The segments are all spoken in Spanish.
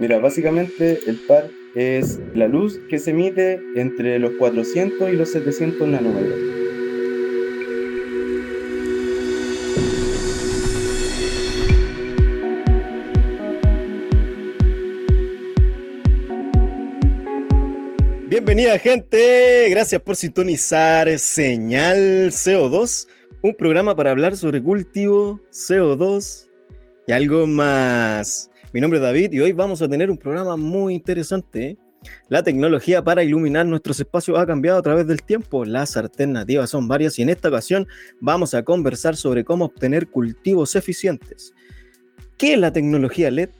Mira, básicamente el par es la luz que se emite entre los 400 y los 700 nanómetros. Bienvenida gente, gracias por sintonizar Señal CO2, un programa para hablar sobre cultivo, CO2 y algo más. Mi nombre es David y hoy vamos a tener un programa muy interesante. La tecnología para iluminar nuestros espacios ha cambiado a través del tiempo. Las alternativas son varias y en esta ocasión vamos a conversar sobre cómo obtener cultivos eficientes. ¿Qué es la tecnología LED?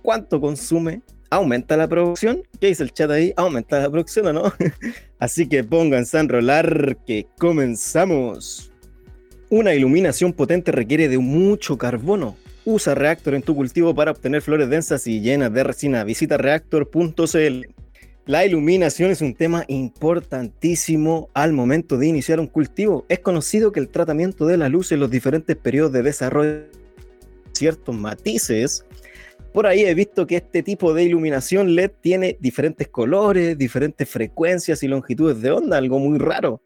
¿Cuánto consume? ¿Aumenta la producción? ¿Qué dice el chat ahí? ¿Aumenta la producción o no? Así que pónganse a enrolar que comenzamos. Una iluminación potente requiere de mucho carbono, Usa Reactor en tu cultivo para obtener flores densas y llenas de resina. Visita reactor.cl. La iluminación es un tema importantísimo al momento de iniciar un cultivo. Es conocido que el tratamiento de la luz en los diferentes periodos de desarrollo ciertos matices por ahí he visto que este tipo de iluminación LED tiene diferentes colores, diferentes frecuencias y longitudes de onda, algo muy raro.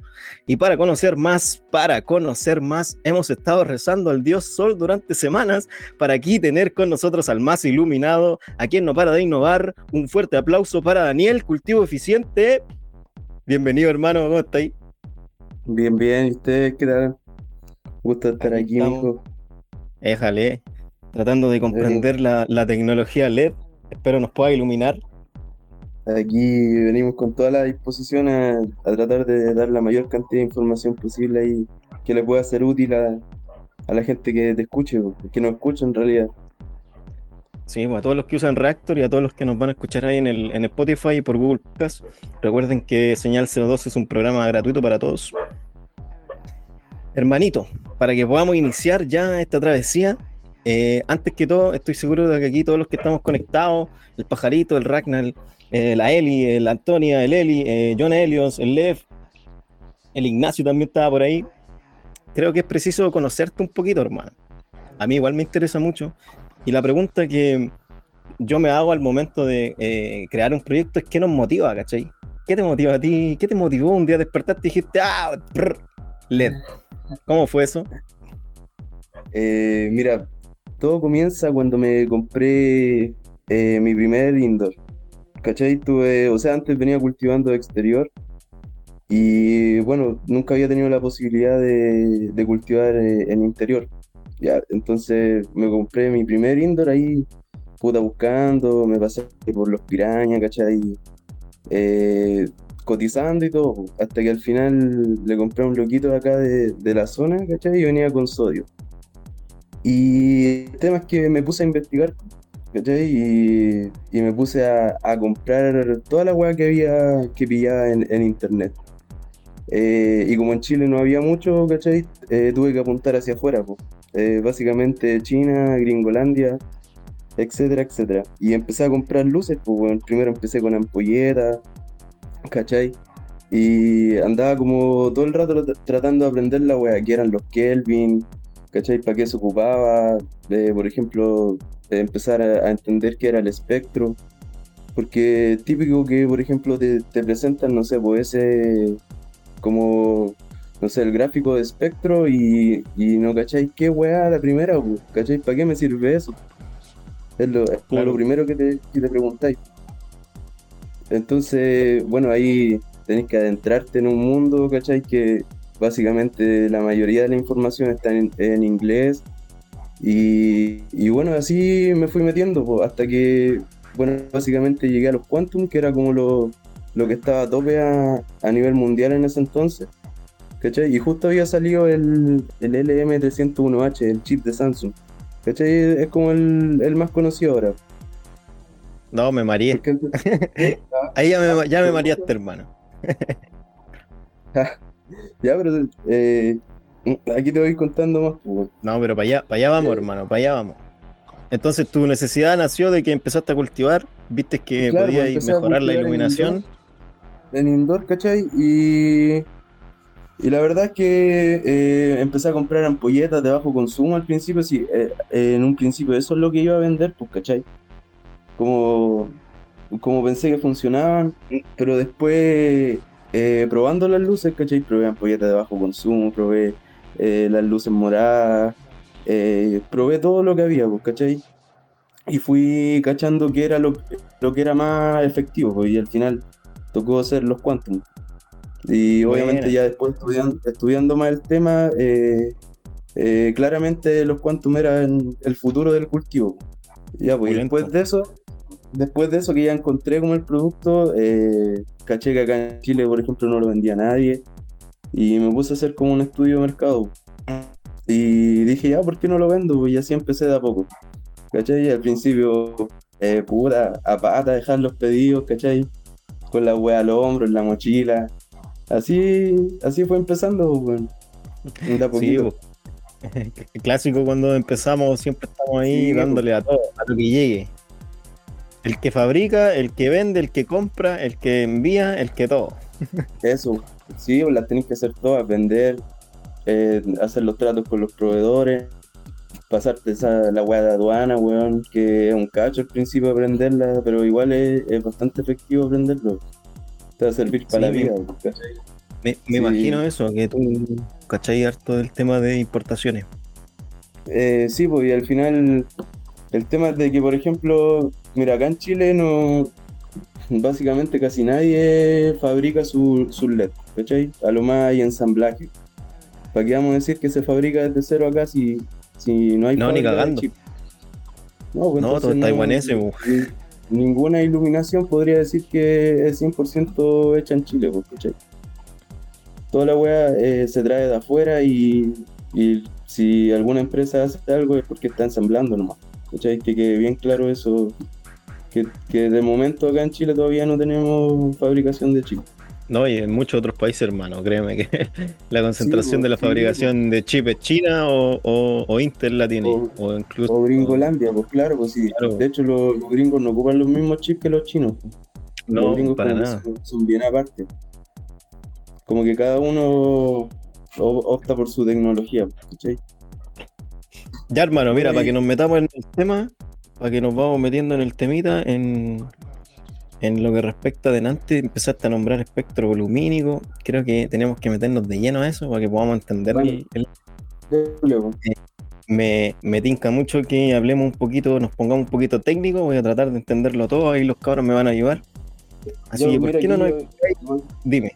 Y para conocer más, para conocer más, hemos estado rezando al dios Sol durante semanas para aquí tener con nosotros al más iluminado, a quien no para de innovar. Un fuerte aplauso para Daniel, cultivo eficiente. Bienvenido hermano, ¿cómo está ahí? Bien, bien, ¿y ustedes qué tal? Gusto estar aquí, aquí hijo. Éjale tratando de comprender la, tecnología LED. Espero nos pueda iluminar. Aquí venimos con toda la disposición a, tratar de dar la mayor cantidad de información posible y que le pueda ser útil a, la gente que te escuche, que nos escuche en realidad. Sí, a todos los que usan Reactor y a todos los que nos van a escuchar ahí en, el, en Spotify y por Google Podcast, recuerden que Señal CO2 es un programa gratuito para todos. Hermanito, para que podamos iniciar ya esta travesía, eh, antes que todo, estoy seguro de que aquí todos los que estamos conectados, el pajarito, el Ragnar, eh, la Eli, el Antonia, el Eli, eh, John Helios, el Lev, el Ignacio también estaba por ahí. Creo que es preciso conocerte un poquito, hermano. A mí igual me interesa mucho. Y la pregunta que yo me hago al momento de crear un proyecto es qué nos motiva, ¿cachai? ¿Qué te motiva a ti? ¿Qué te motivó un día despertarte y dijiste, ah, LED? ¿Cómo fue eso? mira, todo comienza cuando me compré eh, mi primer indoor. ¿Cachai? O sea, antes venía cultivando exterior y bueno, nunca había tenido la posibilidad de, cultivar eh, en interior. Ya, entonces me compré mi primer indoor ahí, puta buscando, me pasé por los pirañas, ¿cachai? Eh, cotizando y todo, hasta que al final le compré a un loquito acá de, de la zona, ¿cachai? Y venía con sodio. Y el tema es que me puse a investigar, Y, y me puse a, a, comprar toda la weá que había que pillaba en, en internet. Eh, y como en Chile no había mucho, ¿cachai? Eh, tuve que apuntar hacia afuera, eh, básicamente China, Gringolandia, etcétera, etcétera. Y empecé a comprar luces, pues bueno, primero empecé con ampolletas, ¿cachai? Y andaba como todo el rato tratando de aprender la weá, que eran los Kelvin, ¿cachai? ¿Para qué se ocupaba? por ejemplo, empezar a, entender qué era el espectro. Porque típico que, por ejemplo, te, presentan, no sé, pues ese, como, no sé, el gráfico de espectro y, no, ¿cachai? ¿Qué weá la primera, pues? ¿cachai? ¿Para qué me sirve eso? Es lo, lo primero que te, que te preguntáis. Entonces, bueno, ahí tenés que adentrarte en un mundo, ¿cachai? Que básicamente la mayoría de la información está en, inglés. Y, bueno, así me fui metiendo hasta que, bueno, básicamente llegué a los Quantum, que era como lo, que estaba a tope a, nivel mundial en ese entonces. ¿Cachai? Y justo había salido el, el LM301H, el chip de Samsung. ¿Cachai? Es como el, más conocido ahora. No, me mareé. Ahí ya me, ya me mareaste, hermano. Ya, pero eh, aquí te voy contando más. Pues, no, pero para allá, para allá vamos, hermano, para allá vamos. Entonces tu necesidad nació de que empezaste a cultivar, viste que podías pues, mejorar la iluminación. En indoor, ¿cachai? Y, Y la verdad es que eh, empecé a comprar ampolletas de bajo consumo al principio, sí, eh, en un principio eso es lo que iba a vender, pues, ¿cachai? Como, como pensé que funcionaban, pero después eh, probando las luces, ¿cachai? Probé ampolletas de bajo consumo, probé las luces moradas, probé todo lo que había, pues, ¿cachai? Y fui cachando que era lo, lo que era más efectivo, pues, y al final tocó hacer los quantum. Y obviamente ya después estudiando, más el tema, eh, eh, claramente los quantum eran el futuro del cultivo. Ya, pues, después de eso, después de eso que ya encontré como el producto, eh, caché que acá en Chile, por ejemplo, no lo vendía nadie. Y me puse a hacer como un estudio de mercado. Y dije, ya, ¿por qué no lo vendo? Y así empecé de a poco. ¿Cachai? Y al principio, pura, a pata dejar los pedidos, ¿cachai? Con la wea al hombro, en la mochila. Así, así fue empezando, bueno. Sí, clásico cuando empezamos, siempre estamos ahí dándole a todo, a lo que llegue. El que fabrica, el que vende, el que compra, el que envía, el que todo. Eso, sí, las tenéis que hacer todas, vender, eh, hacer los tratos con los proveedores, pasarte esa, la weá de aduana, weón, que es un cacho al principio aprenderla, pero igual es, es bastante efectivo aprenderlo te va a servir para la vida. Me, imagino eso, que tú cachai harto del tema de importaciones. Eh, sí, pues y al final el tema es de que, por ejemplo, mira, acá en Chile no, básicamente casi nadie fabrica su, su LED, ¿cachai? A lo más hay ensamblaje. ¿Para qué vamos a decir que se fabrica desde cero acá si, si no hay... No, ni cagando. No, pues no todo taiwanese, pues ninguna iluminación podría decir que es 100% hecha en Chile, ¿cachai? Toda la weá eh, se trae de afuera y, si alguna empresa hace algo es porque está ensamblando nomás. ¿Cachai? Que quede bien claro eso, que, que de momento acá en Chile todavía no tenemos fabricación de chips. No, y en muchos otros países, hermano, créeme que la concentración de la fabricación de chip es China o, o, Intel la tiene. O, incluso. O Gringolandia, pues claro, pues sí. De hecho, los, gringos no ocupan los mismos chips que los chinos. No, los gringos para nada. Son, bien aparte. Como que cada uno opta por su tecnología, ¿cachai? Ya, hermano, mira, para que nos metamos en el tema, para que nos vamos metiendo en el temita, en en lo que respecta adelante, empezaste a nombrar espectro volumínico. Creo que tenemos que meternos de lleno a eso para que podamos entender el, eh, me, me tinca mucho que hablemos un poquito, nos pongamos un poquito técnico. Voy a tratar de entenderlo todo, ahí los cabros me van a ayudar. Así que, ¿por qué no nos... Dime.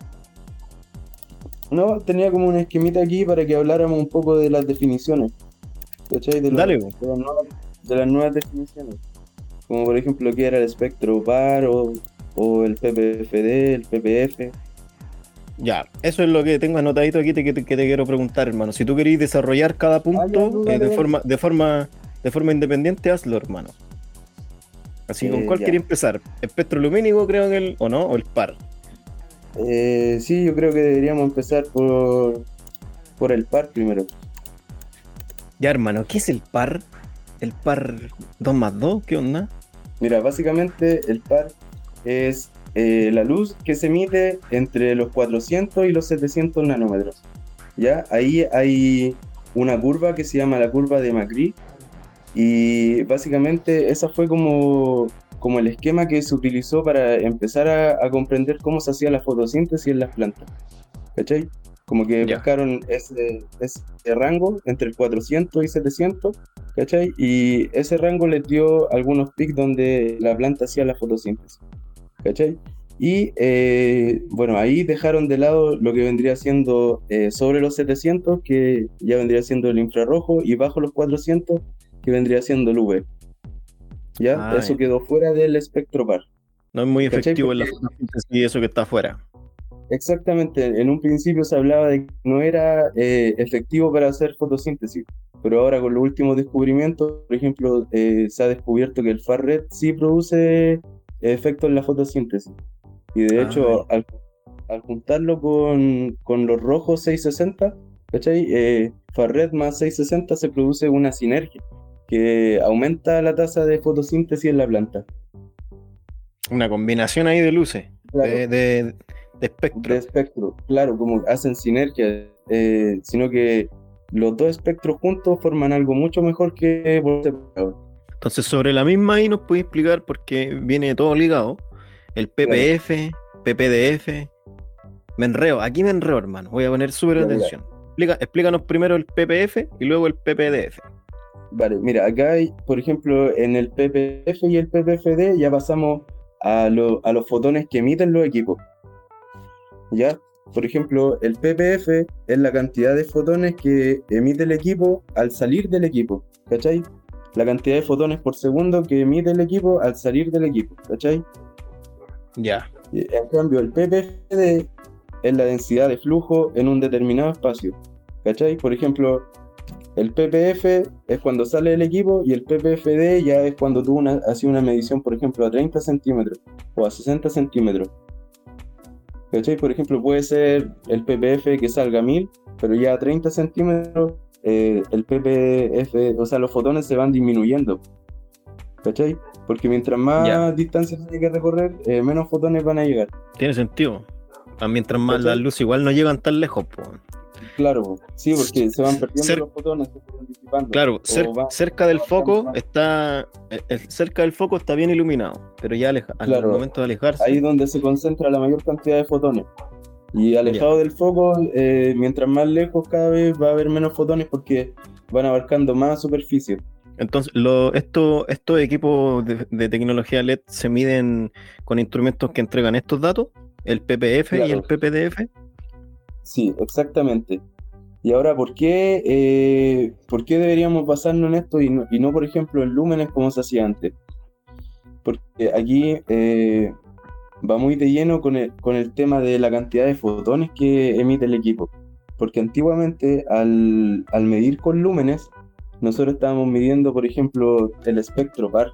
No, tenía como una esquemita aquí para que habláramos un poco de las definiciones. ¿Cachai? De, Dale, de las nuevas definiciones como por ejemplo que era el espectro par o, el PPFD, el PPF. Ya, eso es lo que tengo anotadito aquí que te, quiero preguntar, hermano. Si tú querés desarrollar cada punto ah, eh, de, forma, de, forma, de forma independiente, hazlo, hermano. Así, ¿con eh, cuál quería empezar? ¿Espectro lumínico, creo que el, o no? ¿O el par? Eh, sí, yo creo que deberíamos empezar por, por el par primero. Ya, hermano, ¿qué es el par? El par 2 más 2? ¿Qué onda? Mira, básicamente el par es eh, la luz que se emite entre los 400 y los 700 nanómetros. ¿Ya? Ahí hay una curva que se llama la curva de Macri y básicamente esa fue como, como el esquema que se utilizó para empezar a, a comprender cómo se hacía la fotosíntesis en las plantas. ¿Cachai? Como que buscaron ese, ese, rango entre el 400 y 700, ¿cachai? Y ese rango les dio algunos pics donde la planta hacía la fotosíntesis, ¿cachai? Y eh, bueno, ahí dejaron de lado lo que vendría siendo eh, sobre los 700, que ya vendría siendo el infrarrojo, y bajo los 400, que vendría siendo el UV. ¿Ya? Ah, eso quedó fuera del espectro par. No es muy efectivo en la fotosíntesis y eso que está fuera. Exactamente, en un principio se hablaba de que no era eh, efectivo para hacer fotosíntesis, pero ahora con los últimos descubrimientos, por ejemplo, eh, se ha descubierto que el far red sí produce efectos en la fotosíntesis. Y de ah, hecho, al, juntarlo con, con, los rojos 660, ¿cachai? Eh, red más 660 se produce una sinergia que aumenta la tasa de fotosíntesis en la planta. Una combinación ahí de luces, de, espectro. de espectro, claro, como hacen sinergia, eh, sino que los dos espectros juntos forman algo mucho mejor que por separado. Entonces, sobre la misma ahí nos puede explicar, porque viene todo ligado, el PPF, PPDF, me enreo, aquí me enreo, hermano, voy a poner súper atención. Explica- explícanos primero el PPF y luego el PPDF. Vale, mira, acá hay, por ejemplo, en el PPF y el PPFD ya pasamos a, lo- a los fotones que emiten los equipos. ¿Ya? Por ejemplo, el PPF es la cantidad de fotones que emite el equipo al salir del equipo, ¿cachai? La cantidad de fotones por segundo que emite el equipo al salir del equipo, ¿cachai? Ya. Y, En cambio, el PPFD es la densidad de flujo en un determinado espacio. ¿Cachai? Por ejemplo, el PPF es cuando sale el equipo y el PPFD ya es cuando tú una, haces una medición, por ejemplo, a 30 centímetros o a 60 centímetros. ¿Cachai? Por ejemplo, puede ser el PPF que salga a 1000, pero ya a 30 centímetros eh, el PPF, o sea, los fotones se van disminuyendo. ¿Cachai? Porque mientras más Ya. distancia tiene que recorrer, eh, menos fotones van a llegar. Tiene sentido. Ah, Mientras más ¿Cachai? la luz igual no llegan tan lejos. Claro, sí, porque se van perdiendo Cer- los fotones, se van disipando. Claro, cer- cerca del foco está el- el- cerca del foco está bien iluminado, pero ya aleja- al Claro. momento de alejarse, Ahí es donde se concentra la mayor cantidad de fotones. Y alejado del foco, eh, mientras más lejos cada vez va a haber menos fotones porque van abarcando más superficie. entonces lo, esto- estos equipos de, de tecnología LED se miden con instrumentos que entregan estos datos, el PPF y el PPDF. Sí, exactamente. Y ahora, ¿por qué, eh, ¿por qué deberíamos basarnos en esto y no, y no, por ejemplo, en lúmenes como se hacía antes? Porque aquí eh, va muy de lleno con el, con el tema de la cantidad de fotones que emite el equipo. Porque antiguamente, al, al medir con lúmenes, nosotros estábamos midiendo, por ejemplo, el espectro par,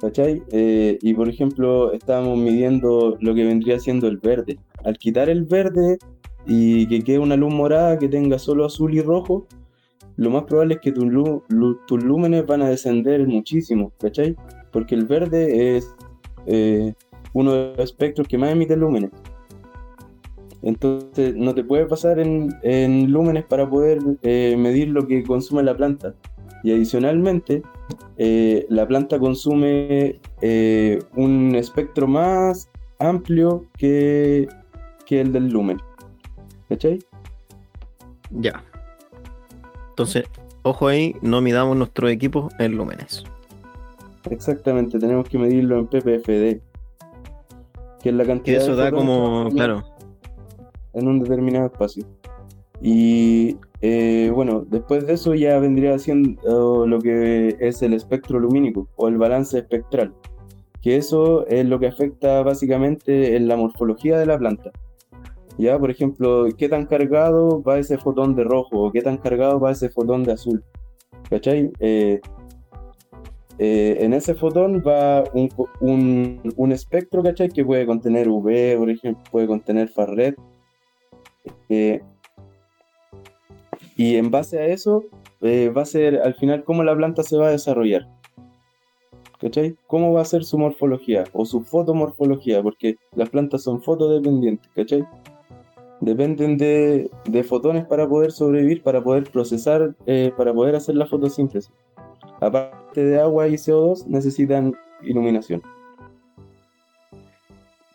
¿cachai? Eh, y, por ejemplo, estábamos midiendo lo que vendría siendo el verde. Al quitar el verde y que quede una luz morada que tenga solo azul y rojo, lo más probable es que tus lúmenes van a descender muchísimo, ¿cachai? Porque el verde es eh, uno de los espectros que más emite lúmenes. Entonces no te puedes basar en, en lúmenes para poder eh, medir lo que consume la planta. Y adicionalmente, eh, la planta consume un espectro más amplio que el del lumen. ¿Cachai? Ya. Entonces, ojo ahí, no midamos nuestros equipos en lúmenes. Exactamente, tenemos que medirlo en ppfd, que es la Que cantidad eso de da como, que claro, en un determinado espacio. Y eh, bueno, después de eso ya vendría siendo lo que es el espectro lumínico o el balance espectral, que eso es lo que afecta básicamente en la morfología de la planta. Ya, por ejemplo, qué tan cargado va ese fotón de rojo qué tan cargado va ese fotón de azul. ¿Cachai? Eh, eh, en ese fotón va un, un, un espectro, ¿cachai? Que puede contener UV, por ejemplo, puede contener FARRET. Eh, y en base a eso, eh, va a ser al final cómo la planta se va a desarrollar. ¿Cachai? ¿Cómo va a ser su morfología o su fotomorfología? Porque las plantas son fotodependientes, ¿cachai? Dependen de, de fotones para poder sobrevivir, para poder procesar, eh, para poder hacer la fotosíntesis. Aparte de agua y CO2, necesitan iluminación.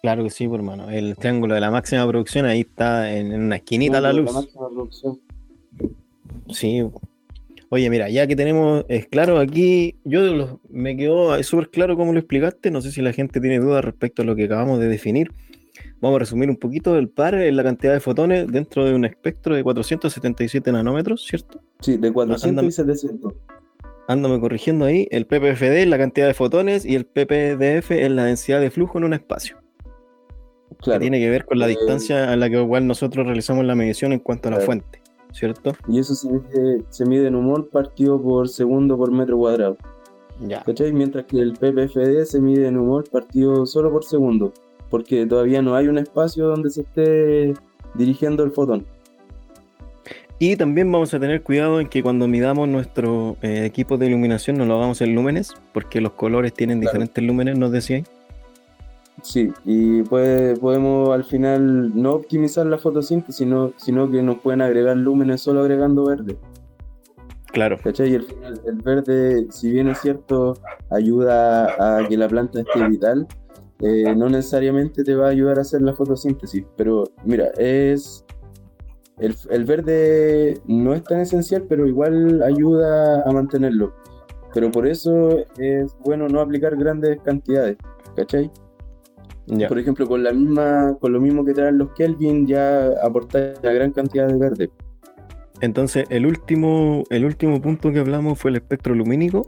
claro que sí, pues, hermano. El triángulo de la máxima producción ahí está en, en una esquinita la luz. máxima producción. Sí. Oye, mira, ya que tenemos, es claro, aquí yo lo- me quedó súper claro cómo lo explicaste. No sé si la gente tiene dudas respecto a lo que acabamos de definir. Vamos a resumir un poquito. El par es la cantidad de fotones dentro de un espectro de 477 nanómetros, ¿cierto? Sí, de 400 Ándame. y 700. Ándame corrigiendo ahí. El PPFD es la cantidad de fotones y el PPDF es la densidad de flujo en un espacio. Que Claro. tiene que ver con la Eh, distancia a la que igual nosotros realizamos la medición en cuanto a la Claro. fuente, ¿cierto? Y eso se mide, se mide en humor partido por segundo por metro cuadrado. Ya. ¿Cachai? Mientras que el PPFD se mide en humor partido solo por segundo. Porque todavía no hay un espacio donde se esté dirigiendo el fotón. Y también vamos a tener cuidado en que cuando midamos nuestro eh, equipo de iluminación no lo hagamos en lúmenes, porque los colores tienen Claro. diferentes lúmenes, nos decíais. Sí, y pues podemos al final no optimizar la fotosíntesis, sino, sino que nos pueden agregar lúmenes solo agregando verde. Claro. ¿Cachai? Y el, el verde, si bien es cierto, ayuda a que la planta esté vital, eh, no necesariamente te va a ayudar a hacer la fotosíntesis. Pero mira, es. El, el, verde no es tan esencial, pero igual ayuda a mantenerlo. Pero por eso es bueno no aplicar grandes cantidades, ¿cachai? Por ejemplo, con la misma, con lo mismo que traen los Kelvin, ya aportar una gran cantidad de verde. Entonces, el último, el último punto que hablamos fue el espectro lumínico,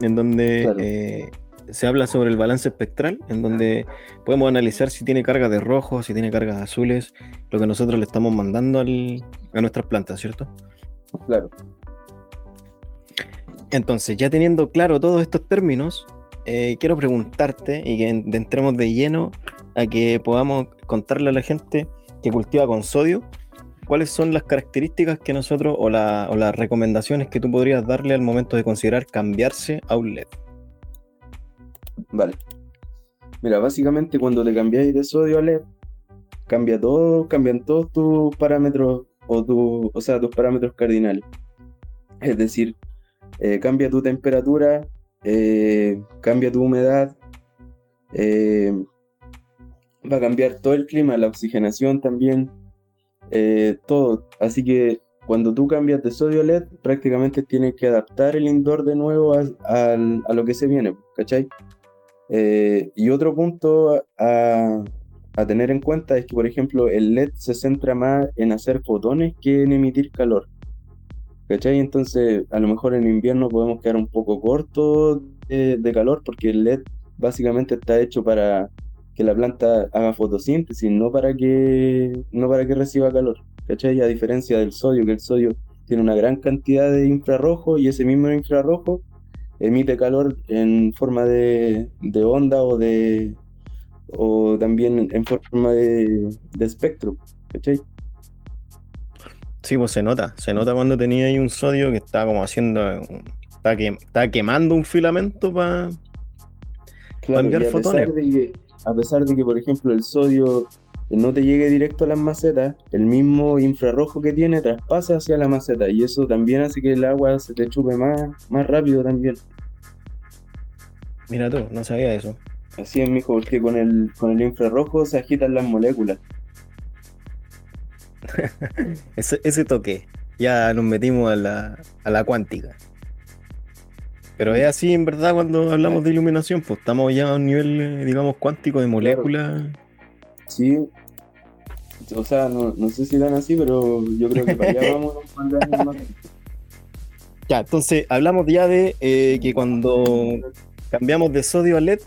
en donde eh, se habla sobre el balance espectral, en donde podemos analizar si tiene carga de rojo, si tiene carga de azules, lo que nosotros le estamos mandando a nuestras plantas, ¿cierto? Claro. Entonces, ya teniendo claro todos estos términos, eh, quiero preguntarte y que entremos de lleno a que podamos contarle a la gente que cultiva con sodio ¿cuáles son las características que nosotros o, las recomendaciones que tú podrías darle al momento de considerar cambiarse a un LED? Vale. Mira, básicamente cuando te cambiáis de sodio a LED, cambia todo, cambian todos tus parámetros o, tu, o sea, tus parámetros cardinales. Es decir, eh, cambia tu temperatura, eh, cambia tu humedad, eh, va a cambiar todo el clima, la oxigenación también, todo. Así que cuando tú cambias de sodio a LED, prácticamente tienes que adaptar el indoor de nuevo a, lo que se viene, ¿cachai? Eh, y otro punto a, tener en cuenta es que, por ejemplo, el LED se centra más en hacer fotones que en emitir calor. ¿Cachai? Entonces, a lo mejor en invierno podemos quedar un poco cortos de calor porque el LED básicamente está hecho para que la planta haga fotosíntesis, no para que, no para que reciba calor. ¿Cachai? A diferencia del sodio, que el sodio tiene una gran cantidad de infrarrojo y ese mismo infrarrojo emite calor en forma de, onda o de o también en forma de, espectro. ¿Cachai? Sí, pues se nota, se nota cuando tenía ahí un sodio que está como haciendo, está, que, está quemando un filamento para enviar fotones a pesar de que, por ejemplo, el sodio no te llegue directo a las macetas, el mismo infrarrojo que tiene traspasa hacia la maceta y eso también hace que el agua se te chupe más, más rápido también. Mira tú, no sabía eso. Así es, mijo, porque con el, con el infrarrojo se agitan las moléculas. ese, ese toque, ya nos metimos a la, a la cuántica. Pero es así en verdad cuando hablamos de iluminación, pues estamos ya a un nivel, eh, digamos, cuántico de moléculas. Sí. O sea, no, sé si dan así, pero yo creo que para allá vamos más. Ya, entonces hablamos ya de eh, que cuando cambiamos de sodio a LED,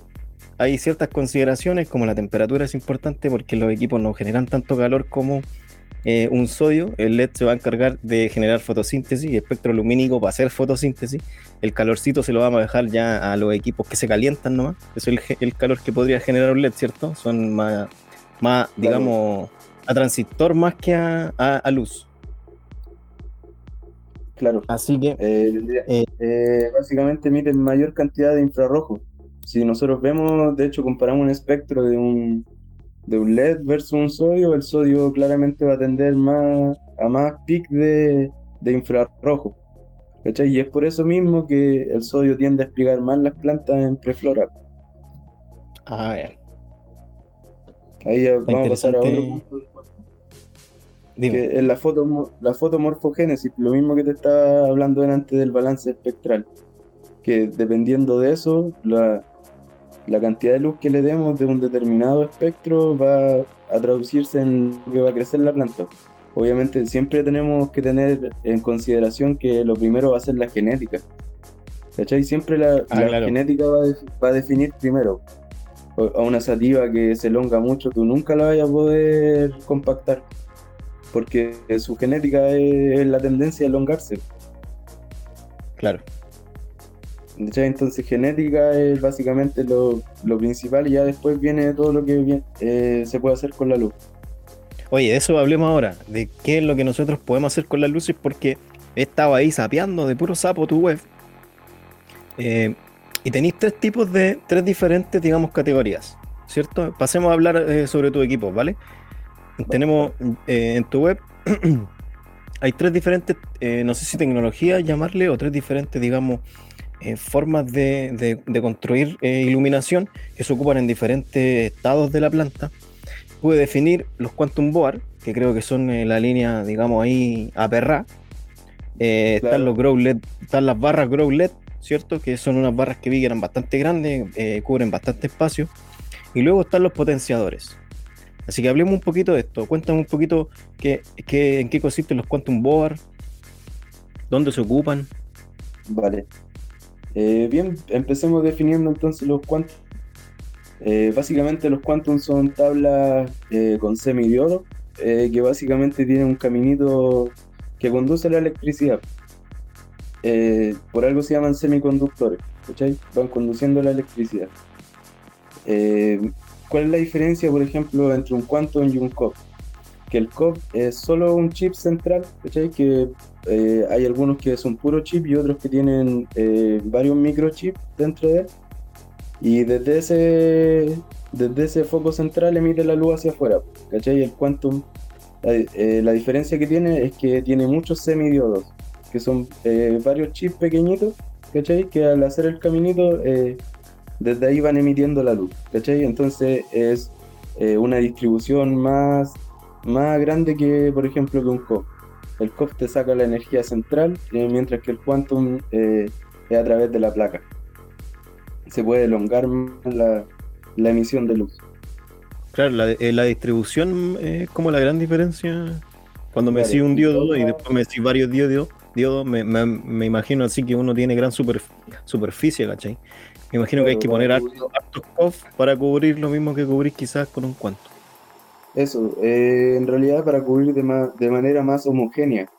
hay ciertas consideraciones, como la temperatura es importante porque los equipos no generan tanto calor como eh, un sodio, el LED se va a encargar de generar fotosíntesis y espectro lumínico para hacer fotosíntesis. El calorcito se lo vamos a dejar ya a los equipos que se calientan nomás. Eso es el, calor que podría generar un LED, ¿cierto? Son más, más digamos, a transistor más que a, luz. Claro. Así que. Eh, eh, básicamente emiten mayor cantidad de infrarrojo. Si nosotros vemos, de hecho, comparamos un espectro de un de un LED versus un sodio, el sodio claramente va a tender más a más pic de, infrarrojo. Y es por eso mismo que el sodio tiende a explicar más las plantas en preflora. Ah, bien. Ahí vamos a pasar a otro punto. Que en la, foto, la fotomorfogénesis, lo mismo que te estaba hablando antes del balance espectral. Que dependiendo de eso, la, la cantidad de luz que le demos de un determinado espectro va a traducirse en lo que va a crecer la planta. Obviamente siempre tenemos que tener en consideración que lo primero va a ser la genética. ¿Cachai? Siempre la, ah, genética va a, definir primero. A una sativa que se elonga mucho, tú nunca la vayas a poder compactar. Porque su genética es la tendencia a elongarse. Claro. Entonces genética es básicamente lo, principal y ya después viene todo lo que eh, se puede hacer con la luz. Oye, de eso hablemos ahora, de qué es lo que nosotros podemos hacer con las luces, porque he estado ahí sapeando de puro sapo tu web. Eh, y tenéis tres tipos de, tres diferentes, digamos, categorías. ¿cierto? Pasemos a hablar eh, sobre tu equipo, ¿vale? Tenemos eh, en tu web, hay tres diferentes, eh, no sé si tecnología llamarle, o tres diferentes, digamos, formas de, construir iluminación que se ocupan en diferentes estados de la planta. Pude definir los Quantum Board, que creo que son la línea, digamos, ahí a perra. Están los Grow LED, están las barras Grow LED, ¿cierto? Que son unas barras que vi que eran bastante grandes, cubren bastante espacio. Y luego están los potenciadores. Así que hablemos un poquito de esto. Cuéntame un poquito qué, en qué consisten los Quantum Board, dónde se ocupan. Vale. Eh, bien, empecemos definiendo entonces los Quantum. Eh, básicamente los Quantum son tablas eh, con semidiodo que básicamente tienen un caminito que conduce la electricidad. Por algo se llaman semiconductores, ¿cachai? Van conduciendo la electricidad. Eh, ¿Cuál es la diferencia, por ejemplo, entre un Quantum y un COP? Que el COP es solo un chip central, ¿cachai? Que eh, hay algunos que son puro chip y otros que tienen eh, varios microchips dentro de él. Y desde ese, desde ese foco central emite la luz hacia afuera, ¿cachai? El Quantum, la diferencia que tiene es que tiene muchos semidiodos, que son varios chips pequeñitos, ¿cachai? Que al hacer el caminito desde ahí van emitiendo la luz, ¿cachai? Entonces es eh, una distribución más, más grande que, por ejemplo, que un COP. El COP te saca la energía central, eh, mientras que el quantum eh, es a través de la placa. Se puede elongar la, la emisión de luz. Claro, la, distribución es como la gran diferencia. Cuando me claro, un diodo y después me decís varios diodos, diodos me, me, imagino así que uno tiene gran superficie, ¿cachai? Me imagino que hay que poner hartos off para cubrir lo mismo que cubrir quizás con un cuanto. Eso, eh, en realidad para cubrir de, de manera más homogénea,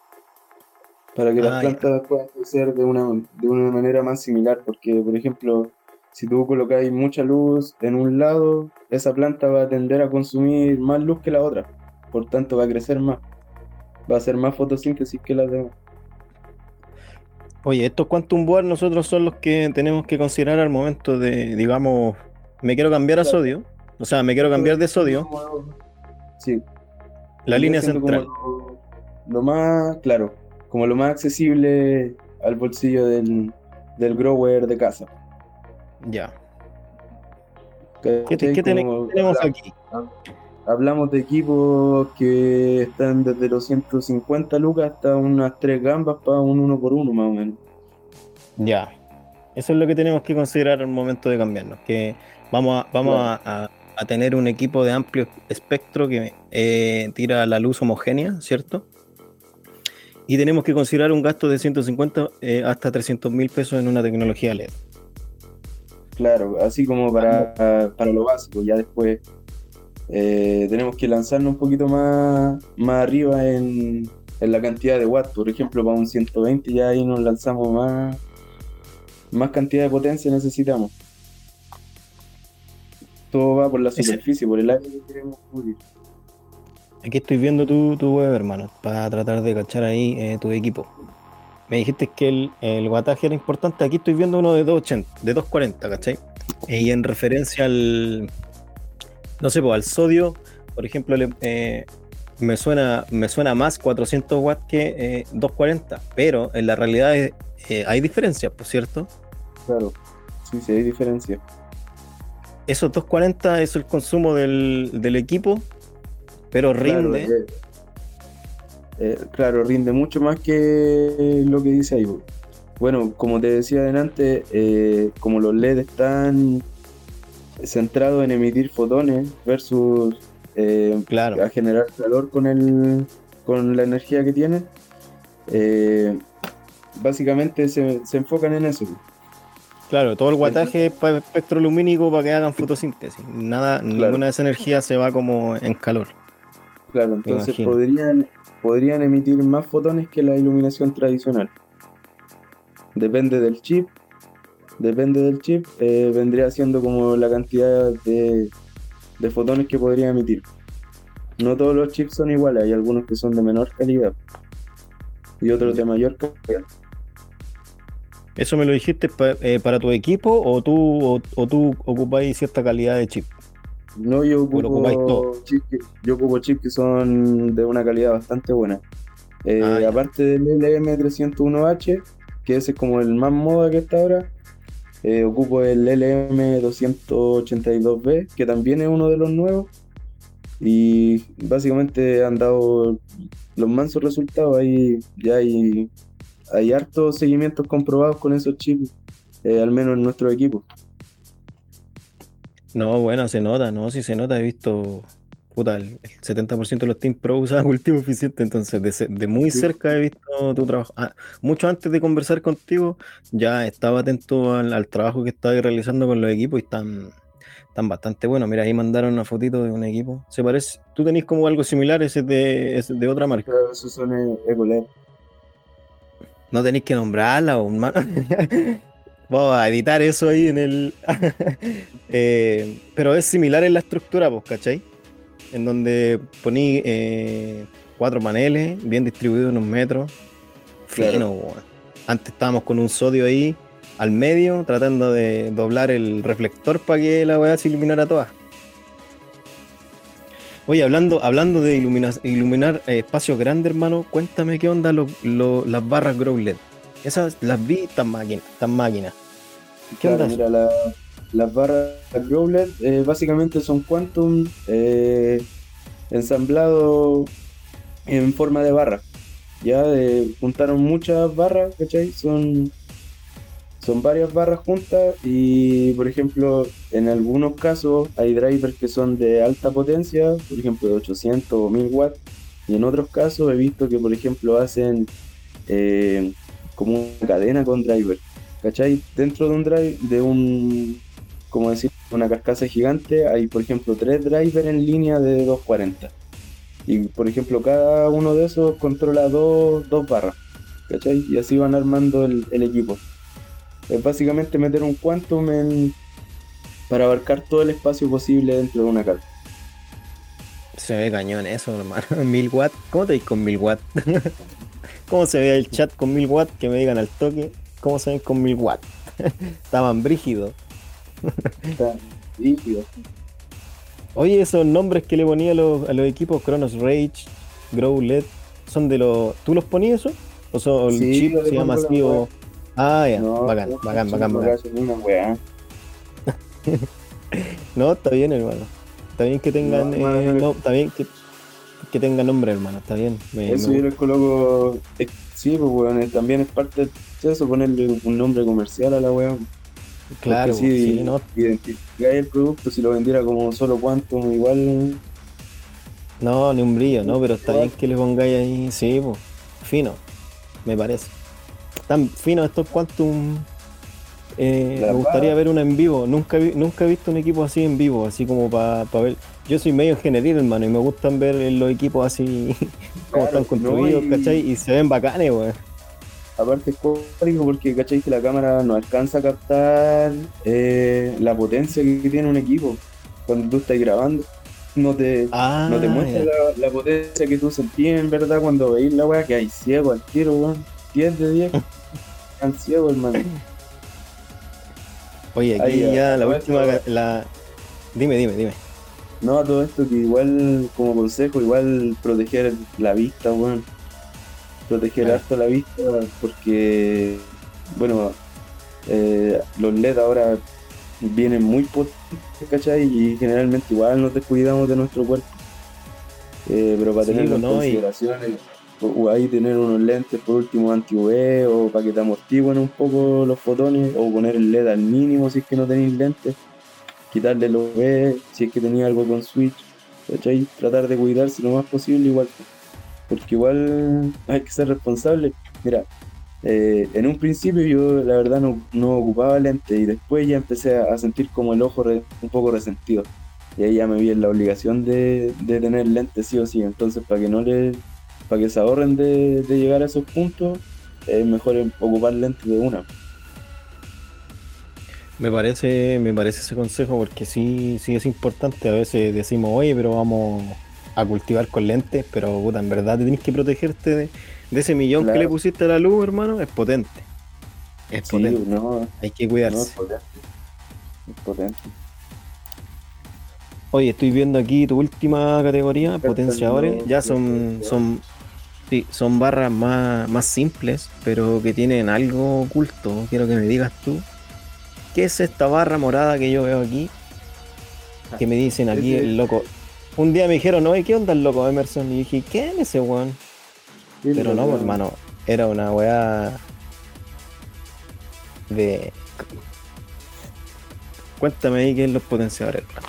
para que las ah, plantas puedan crecer de una, de una manera más similar, porque por ejemplo, si tú colocas mucha luz en un lado, esa planta va a tender a consumir más luz que la otra, por tanto va a crecer más, va a hacer más fotosíntesis que las demás. Oye, estos quantum board nosotros son los que tenemos que considerar al momento de, digamos, me quiero cambiar a sodio, o sea, me quiero cambiar de sodio. Sí. La línea central. Lo, más, claro, como lo más accesible al bolsillo del, grower de casa. Ya. ¿Qué, tenemos aquí? Hablamos de equipos que están desde los 150 lucas hasta unas 3 gambas para un uno por uno más o menos. Ya. Eso es lo que tenemos que considerar al momento de cambiarnos. Que vamos a, vamos a, tener un equipo de amplio espectro que eh, tira la luz homogénea, ¿cierto? Y tenemos que considerar un gasto de 150 eh, hasta 300 mil pesos en una tecnología LED. Claro, así como para, para lo básico. Ya después eh, tenemos que lanzarnos un poquito más, más arriba en, la cantidad de watts. Por ejemplo, para un 120 ya ahí nos lanzamos más, más cantidad de potencia necesitamos. Todo va por la superficie, por el aire que queremos cubrir. Aquí estoy viendo tu, tu web, hermano, para tratar de cachar ahí eh, tu equipo. Me dijiste que el, el wattaje era importante. Aquí estoy viendo uno de 280, de 240, ¿cachai? Y en referencia al, no sé, pues al sodio, por ejemplo, eh, me, suena, me suena más 400 watts que 240, eh, pero en la realidad eh, hay diferencias, por cierto. Claro, sí, sí, hay diferencia. Esos 240 es el consumo del, equipo, pero rinde. Claro, rinde mucho más que lo que dice ahí. Bueno, como te decía adelante, como los LED están centrado en emitir fotones versus eh, claro. a generar calor con el con la energía que tiene eh, básicamente se, enfocan en eso. Claro todo el guataje es para espectro lumínico para que hagan fotosíntesis. Nada ninguna de esa energía se va como en calor. Claro entonces podrían podrían emitir más fotones que la iluminación tradicional. Depende del chip depende del chip, eh, vendría siendo como la cantidad de, fotones que podría emitir. No todos los chips son iguales, hay algunos que son de menor calidad y otros de mayor calidad. ¿Eso me lo dijiste eh, para tu equipo o tú, o, tú ocupáis cierta calidad de chip? No, yo ocupo chips que, yo ocupo chips que son de una calidad bastante buena. Eh, Ah, aparte del LM301H, que ese es como el más moda que está ahora, eh, ocupo el LM282B, que también es uno de los nuevos. Y básicamente han dado los mansos resultados. Ahí ya hay, hay hartos seguimientos comprobados con esos chips, eh, al menos en nuestro equipo. No, bueno, se nota, no, sí se nota, he visto, puta, el el 70% de los Team Pro usaban cultivo eficiente, entonces de, muy Sí. cerca he visto tu trabajo. Ah, mucho antes de conversar contigo, ya estaba atento al, al trabajo que estabas realizando con los equipos y están, están bastante buenos. Mira, ahí mandaron una fotito de un equipo. Se parece, tú tenés como algo similar, ese es de, ese de otra marca. Claro, esos son Ecolab. No tenéis que nombrarla, o ma- Vamos a editar eso ahí en el. Eh, pero es similar en la estructura, pues, ¿cachai? En donde poní eh, cuatro paneles, bien distribuidos en un metro. Claro. Fino, weón. Antes estábamos con un sodio ahí al medio, tratando de doblar el reflector para que la weá se iluminara toda. Oye, hablando, hablando de ilumina- iluminar eh, espacios grandes, hermano, cuéntame qué onda lo- lo- las barras Grow LED. Esas las vi tan máquinas, tan máquinas. ¿Qué Claro, onda? mira, la- las barras Growler eh, básicamente son Quantum eh, ensamblado en forma de barra. Ya eh, juntaron muchas barras, ¿cachai? Son, son varias barras juntas y, por ejemplo, en algunos casos hay drivers que son de alta potencia, por ejemplo, de 800 o 1000 watts. Y en otros casos he visto que, por ejemplo, hacen como una cadena con driver. ¿Cachai? Dentro de un drive, de un, como decir, una carcasa gigante, hay por ejemplo tres drivers en línea de 240. Y por ejemplo, cada uno de esos controla dos, dos barras. ¿Cachai? Y así van armando el, el equipo. Es básicamente meter un quantum en, para abarcar todo el espacio posible dentro de una carta. Se ve cañón eso, hermano. Mil watts. ¿Cómo te ves con mil watts? ¿Cómo se ve el chat con mil watts? Que me digan al toque. ¿Cómo se ven con mil watts? Estaban brígidos. Está rígido. Oye, esos nombres que le ponía a los, a los equipos, Chronos Rage, Grow LED, ¿son de los. ¿Tú los ponías eso? ¿O son el Sí, chip se llama así o.? Ah, ya, No, bacán, no, bacán, bacán. No, está bien, hermano. Está bien que tengan. Eh, no, está bien que, que tengan nombre, hermano. Está bien. Me- Eso yo les coloco. eh, Sí, pues weón, también es parte de eso, ponerle un nombre comercial a la weá. Claro, si sí, no, identificáis el producto, si lo vendiera como solo Quantum, igual. no, ni un brillo, no, pero está bien que le pongáis ahí, sí, pues, fino, me parece. Tan fino estos Quantum. eh, me gustaría ver uno en vivo. Nunca, nunca he visto un equipo así en vivo, así como para ver. Yo soy medio ingenieril, hermano, y me gustan ver los equipos así como Claro, están construidos, no, y- ¿cachai? Y se ven bacanes, weón. Aparte es código porque cachai que la cámara no alcanza a captar eh, la potencia que tiene un equipo. Cuando tú estás grabando, no te, Ah, no te muestra la, la potencia que tú sentías en verdad cuando veis la weá, que hay ciego al tiro, weón. 10 de 10. Están ciegos, hermano. Oye, aquí Ahí, ya la última. esto- La... Dime, dime, dime. No, a todo esto que igual, como consejo, igual proteger la vista, weón. Proteger Ah. harto la vista porque, bueno, eh, los LED ahora vienen muy potentes, ¿cachai? Y generalmente igual nos descuidamos de nuestro cuerpo. Eh, pero para Sí, tenerlo en no, y- consideración, o, o ahí tener unos lentes por último anti-UV o para que te amortiguen un poco los fotones o poner el LED al mínimo si es que no tenéis lentes quitarle los UV si es que tenía algo con Switch, ¿cachai? Tratar de cuidarse lo más posible igual, porque igual hay que ser responsable. Mira, eh, en un principio yo la verdad no, no ocupaba lentes y después ya empecé a, sentir como el ojo un poco resentido. Y ahí ya me vi en la obligación de, de tener lentes sí o sí. Entonces para que no le, para que se ahorren de, de llegar a esos puntos, es mejor ocupar lentes de una. Me parece, me parece ese consejo porque sí, sí es importante. A veces decimos, oye, pero vamos a cultivar con lentes, pero puta, en verdad te tienes que protegerte de, de ese millón que le pusiste a la luz, hermano. Es potente. Es Sí, potente. no, Hay que no es cuidarse. potente. Es potente. Oye, estoy viendo aquí tu última categoría, potenciadores. Ya son, son, sí, son barras más, más simples, pero que tienen algo oculto. Quiero que me digas tú. ¿Qué es esta barra morada que yo veo aquí? Que me dicen aquí el loco. Un día me dijeron, oye, ¿qué onda el loco Emerson? Y dije, ¿qué es ese weón? Pero no, hermano, era una weá de. Cuéntame ahí qué es los potenciadores, hermano.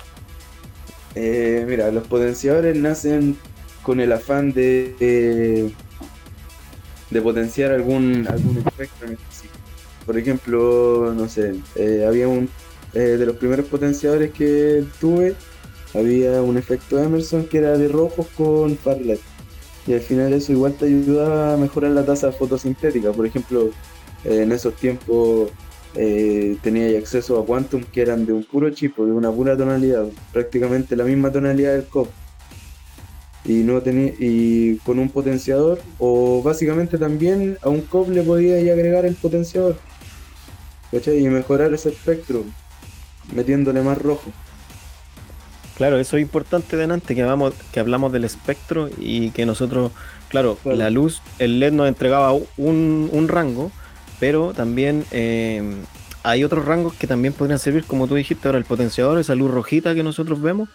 Eh, mira, los potenciadores nacen con el afán de, de potenciar algún, algún en específico. Por ejemplo, no sé, eh, había un eh, de los primeros potenciadores que tuve, había un efecto Emerson que era de rojos con farlet. Y al final eso igual te ayudaba a mejorar la tasa fotosintética. Por ejemplo, en esos tiempos eh, tenía acceso a Quantum que eran de un puro chip, de una pura tonalidad, prácticamente la misma tonalidad del COP. Y, no tenía, y con un potenciador, o básicamente también a un COP le podía agregar el potenciador. Y mejorar ese espectro, metiéndole más rojo. Claro, eso es importante delante, que hablamos, que hablamos del espectro y que nosotros, claro, la luz, el LED nos entregaba un, un rango, pero también eh, hay otros rangos que también podrían servir, como tú dijiste ahora, el potenciador, esa luz rojita que nosotros vemos,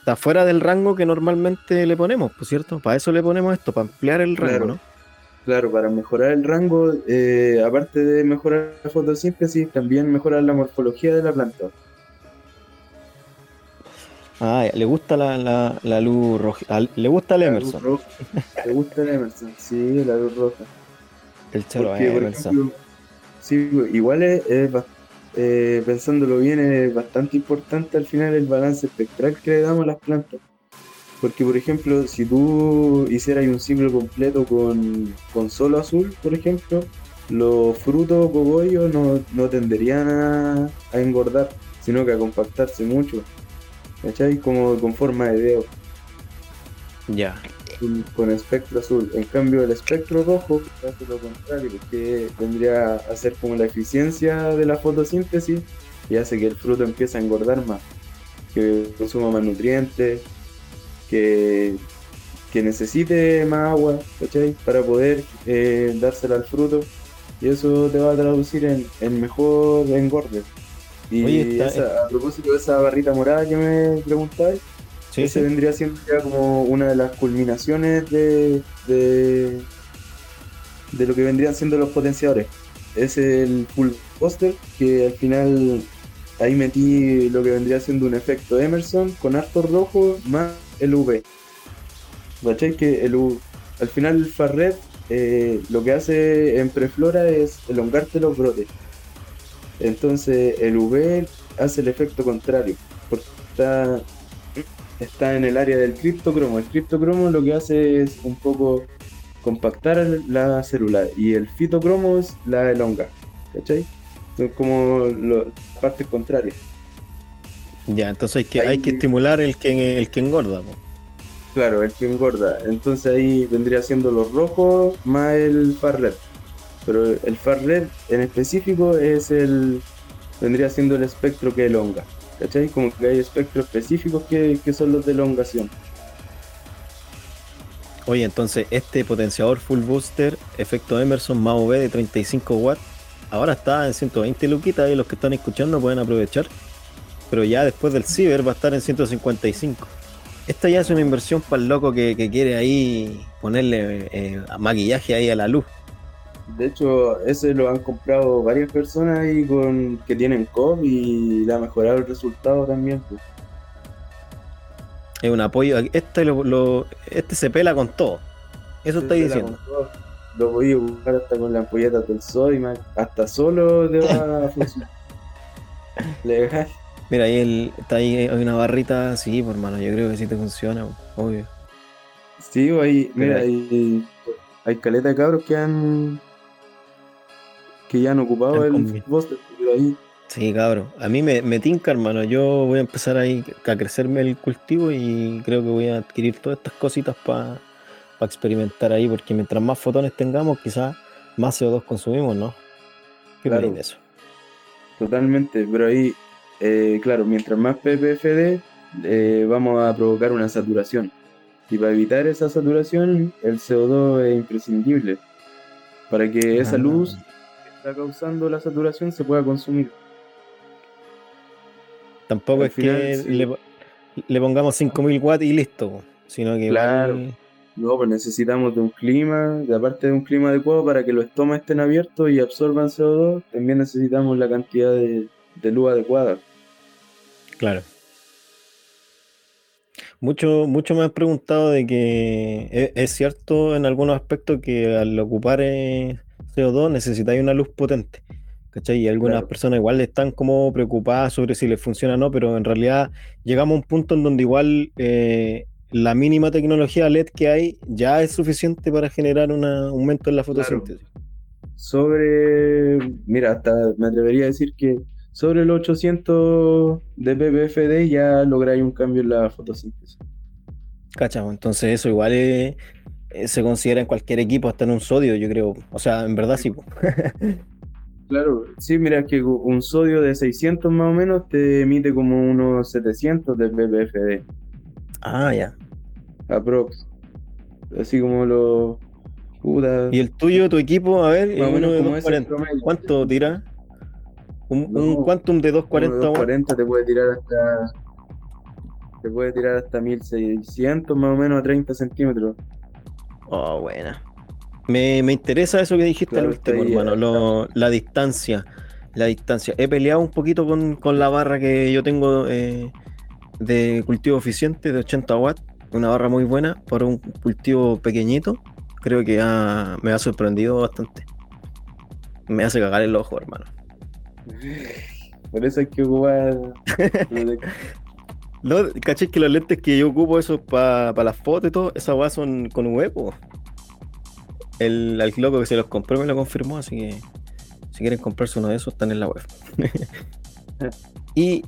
está fuera del rango que normalmente le ponemos, ¿por cierto? Para eso le ponemos esto, para ampliar el rango, ¿no? Claro, para mejorar el rango, eh, aparte de mejorar la fotosíntesis, también mejorar la morfología de la planta. Ah, le gusta la, la, luz roja. Le gusta el Emerson. Le gusta el Emerson, sí, la luz roja. El chelo Emerson. sí, igual es, eh, pensándolo bien, es bastante importante al final el balance espectral que le damos a las plantas. Porque, por ejemplo, si tú hicieras un ciclo completo con, solo azul, por ejemplo, los frutos cogollos no, no tenderían a, a engordar, sino que a compactarse mucho. ¿Cachai? Como con forma de dedo. Ya. Con espectro azul. En cambio, el espectro rojo hace lo contrario, que vendría a ser como la eficiencia de la fotosíntesis y hace que el fruto empiece a engordar más, que consuma más nutrientes, que, que necesite más agua, ¿cachai? Para poder eh, dársela al fruto y eso te va a traducir en, en mejor engorde. Y a propósito de esa barrita morada que me preguntáis, sí, ese vendría siendo ya como una de las culminaciones de, de, lo que vendrían siendo los potenciadores. Es el full poster que al final ahí metí lo que vendría siendo un efecto Emerson con harto rojo más el UV. ¿Cachai? Que el al final el Farred eh, lo que hace en preflora es elongarte los brotes. Entonces el UV hace el efecto contrario, porque está, está en el área del criptocromo. El criptocromo lo que hace es un poco compactar la célula y el fitocromo es la elonga, ¿cachai? Son como las partes contrarias. Ya, entonces hay que, hay que estimular el que, el que engorda. Claro, el que engorda. Entonces ahí vendría siendo los rojos más el far pero el far red en específico es el. vendría siendo el espectro que elonga. ¿Cachai? Como que hay espectros específicos que, son los de elongación. Oye, entonces este potenciador full booster, efecto Emerson V de 35 watts, ahora está en 120 luquitas y los que están escuchando pueden aprovechar. Pero ya después del Ciber va a estar en 155. Esta ya es una inversión para el loco que, quiere ahí ponerle eh, maquillaje ahí a la luz. De hecho, ese lo han comprado varias personas y con que tienen COP y le ha mejorado el resultado también. Pues. Es un apoyo. Este, lo, este se pela con todo. Eso está diciendo. Lo voy a buscar hasta con la ampolleta del Sodimac. Hasta solo te va a funcionar. Mira, ahí el, está ahí hay una barrita, sí, por mano, yo creo que sí te funciona, obvio. Sí, ahí, mira, hay, hay caleta de cabros que han que ya han ocupado el poster ahí. Sí, cabrón. A mí me, me tinca, hermano. Yo voy a empezar ahí a crecerme el cultivo y creo que voy a adquirir todas estas cositas para experimentar ahí, porque mientras más fotones tengamos, quizás más CO2 consumimos, ¿no? ¿Qué claro. de eso? Totalmente, pero ahí, eh, claro, mientras más PPFD, eh, vamos a provocar una saturación. Y para evitar esa saturación, el CO2 es imprescindible para que esa Ah. luz está causando la saturación se pueda consumir. Tampoco Al es final, que sí. le, le pongamos 5000 watts y listo, sino que Claro. No, pues necesitamos de un clima, de aparte de un clima adecuado para que los estomas estén abiertos y absorban CO2, también necesitamos la cantidad de, de luz adecuada. Claro. Mucho, mucho me han preguntado de que e- es, cierto en algunos aspectos que al ocupar eh, CO2 necesitáis una luz potente. ¿Cachai? Y algunas Claro. personas igual están como preocupadas sobre si les funciona o no, pero en realidad llegamos a un punto en donde igual eh, la mínima tecnología LED que hay ya es suficiente para generar un aumento en la fotosíntesis. Sobre, mira, hasta me atrevería a decir que sobre los 800 de ppfd ya lográis un cambio en la fotosíntesis. ¿Cachai? Entonces eso igual eh, se considera en cualquier equipo, hasta en un sodio, yo creo. O sea, en verdad sí. Claro, sí, mira, que un sodio de 600 más o menos te emite como unos 700 de ppfd, Ah, ya. aprox. Así como los... Puta, ¿Y el tuyo, tu equipo? A ver, más o menos de como ese 240. promedio. ¿Cuánto tira? Un, No, un quantum de Uno 240 de watts. 240 te puede tirar hasta... Te puede tirar hasta 1600 más o menos a 30 centímetros. Oh, buena. Me, me interesa eso que dijiste Claro, al último, hermano. lo- la distancia. La distancia. He peleado un poquito con, con la barra que yo tengo eh, de cultivo eficiente de 80 watts. Una barra muy buena para un cultivo pequeñito. Creo que ha- me ha sorprendido bastante. Me hace cagar el ojo, hermano. Por eso hay que ocupar... No, caché que los lentes que yo ocupo esos para las fotos y todo, esas weas son con huevo. El, el loco que se los compró me lo confirmó, así que si quieren comprarse uno de esos, están en la web. y,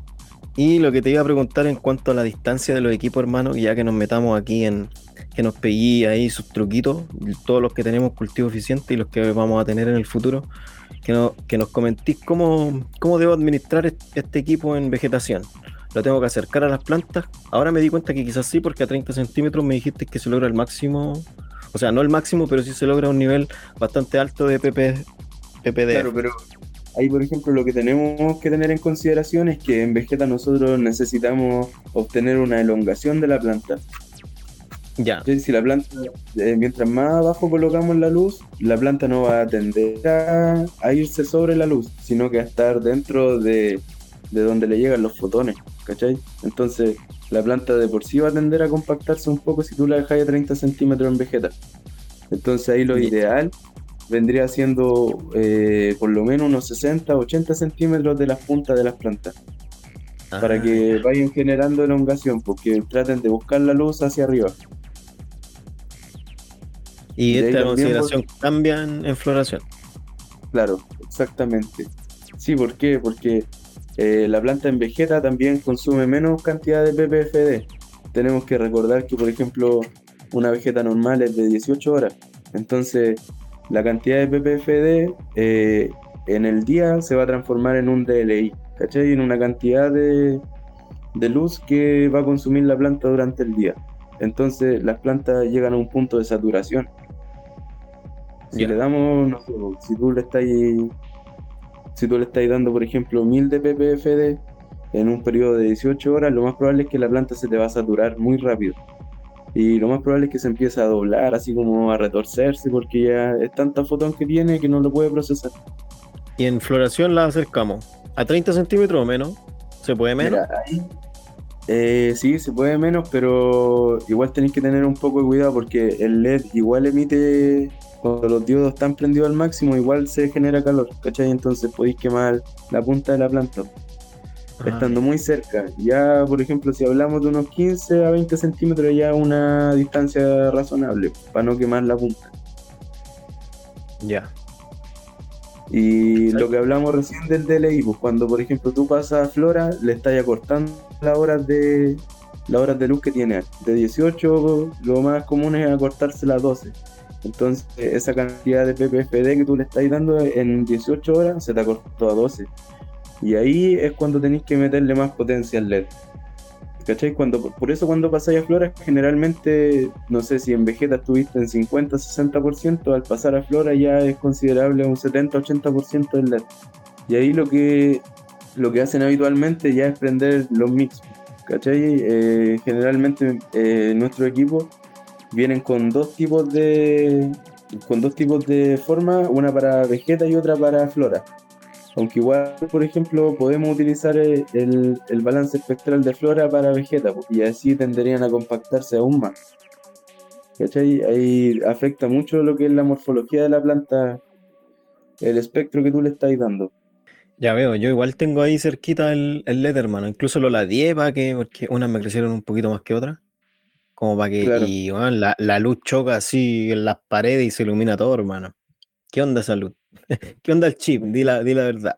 y lo que te iba a preguntar en cuanto a la distancia de los equipos, hermano, ya que nos metamos aquí en que nos pegué ahí sus truquitos, todos los que tenemos cultivo eficiente y los que vamos a tener en el futuro, que, no- que nos comentís cómo, cómo debo administrar est- este equipo en vegetación lo tengo que acercar a las plantas. Ahora me di cuenta que quizás sí, porque a 30 centímetros me dijiste que se logra el máximo, o sea, no el máximo, pero sí se logra un nivel bastante alto de PP, PPDF. Claro, pero ahí, por ejemplo, lo que tenemos que tener en consideración es que en Vegeta nosotros necesitamos obtener una elongación de la planta. Ya, ¿sí? Si la planta, eh, mientras más abajo colocamos la luz, la planta no va a tender a, a irse sobre la luz, sino que a estar dentro de, de donde le llegan los fotones, ¿cachai? Entonces, la planta de por sí va a tender a compactarse un poco si tú la dejas a 30 centímetros en Vegeta. Entonces, ahí lo ideal vendría siendo eh, por lo menos unos 60, 80 centímetros de las puntas de las plantas, para Ah, que vayan generando elongación, porque traten de buscar la luz hacia arriba. Y de esta consideración cambia en, en floración. Claro, exactamente. Sí, ¿por qué? Porque eh, la planta en vegeta también consume menos cantidad de ppfd. Tenemos que recordar que, por ejemplo, una vegeta normal es de 18 horas. Entonces, la cantidad de ppfd eh, en el día se va a transformar en un DLI, ¿cachai? En una cantidad de, de luz que va a consumir la planta durante el día. Entonces, las plantas llegan a un punto de saturación. Si le damos, no sé, si tú le estás si tú le estás dando, por ejemplo, 1000 de ppfd en un periodo de 18 horas, lo más probable es que la planta se te va a saturar muy rápido. Y lo más probable es que se empiece a doblar, así como a retorcerse, porque ya es tanta fotón que tiene que no lo puede procesar. Y en floración la acercamos a 30 centímetros o menos. ¿Se puede menos? Mira, ahí, eh, sí, se puede menos, pero igual tenéis que tener un poco de cuidado porque el LED igual emite, cuando los diodos están prendidos al máximo, igual se genera calor, ¿cachai? Entonces podéis quemar la punta de la planta. Estando muy cerca. Ya, por ejemplo, si hablamos de unos 15 a 20 centímetros, ya una distancia razonable para no quemar la punta. ya. Y lo que hablamos recién del DLI, pues cuando, por ejemplo, tú pasas a Flora, le estás acortando las horas de las horas de luz que tiene. De 18, lo más común es acortársela a 12. Entonces, esa cantidad de ppfd que tú le estás dando en 18 horas se te acortó a 12. Y ahí es cuando tenéis que meterle más potencia al LED. ¿Cachai? Cuando, por eso cuando pasáis a flora, generalmente, no sé si en Vegeta estuviste en 50, 60%, al pasar a flora ya es considerable un 70, 80% del LED. Y ahí lo que, lo que hacen habitualmente ya es prender los mix. ¿Cachai? Eh, generalmente eh, nuestro equipo vienen con dos tipos de con dos tipos de forma, una para Vegeta y otra para Flora. Aunque igual, por ejemplo, podemos utilizar el, el balance espectral de flora para vegeta, y así tenderían a compactarse aún más. ¿Cachai? Ahí afecta mucho lo que es la morfología de la planta, el espectro que tú le estás dando. Ya veo, yo igual tengo ahí cerquita el, el LED, hermano. Incluso lo la para que, porque unas me crecieron un poquito más que otras. Como para que y, la, la, luz choca así en las paredes y se ilumina todo, hermano. ¿Qué onda esa luz? ¿Qué onda el chip? Di la, di la verdad.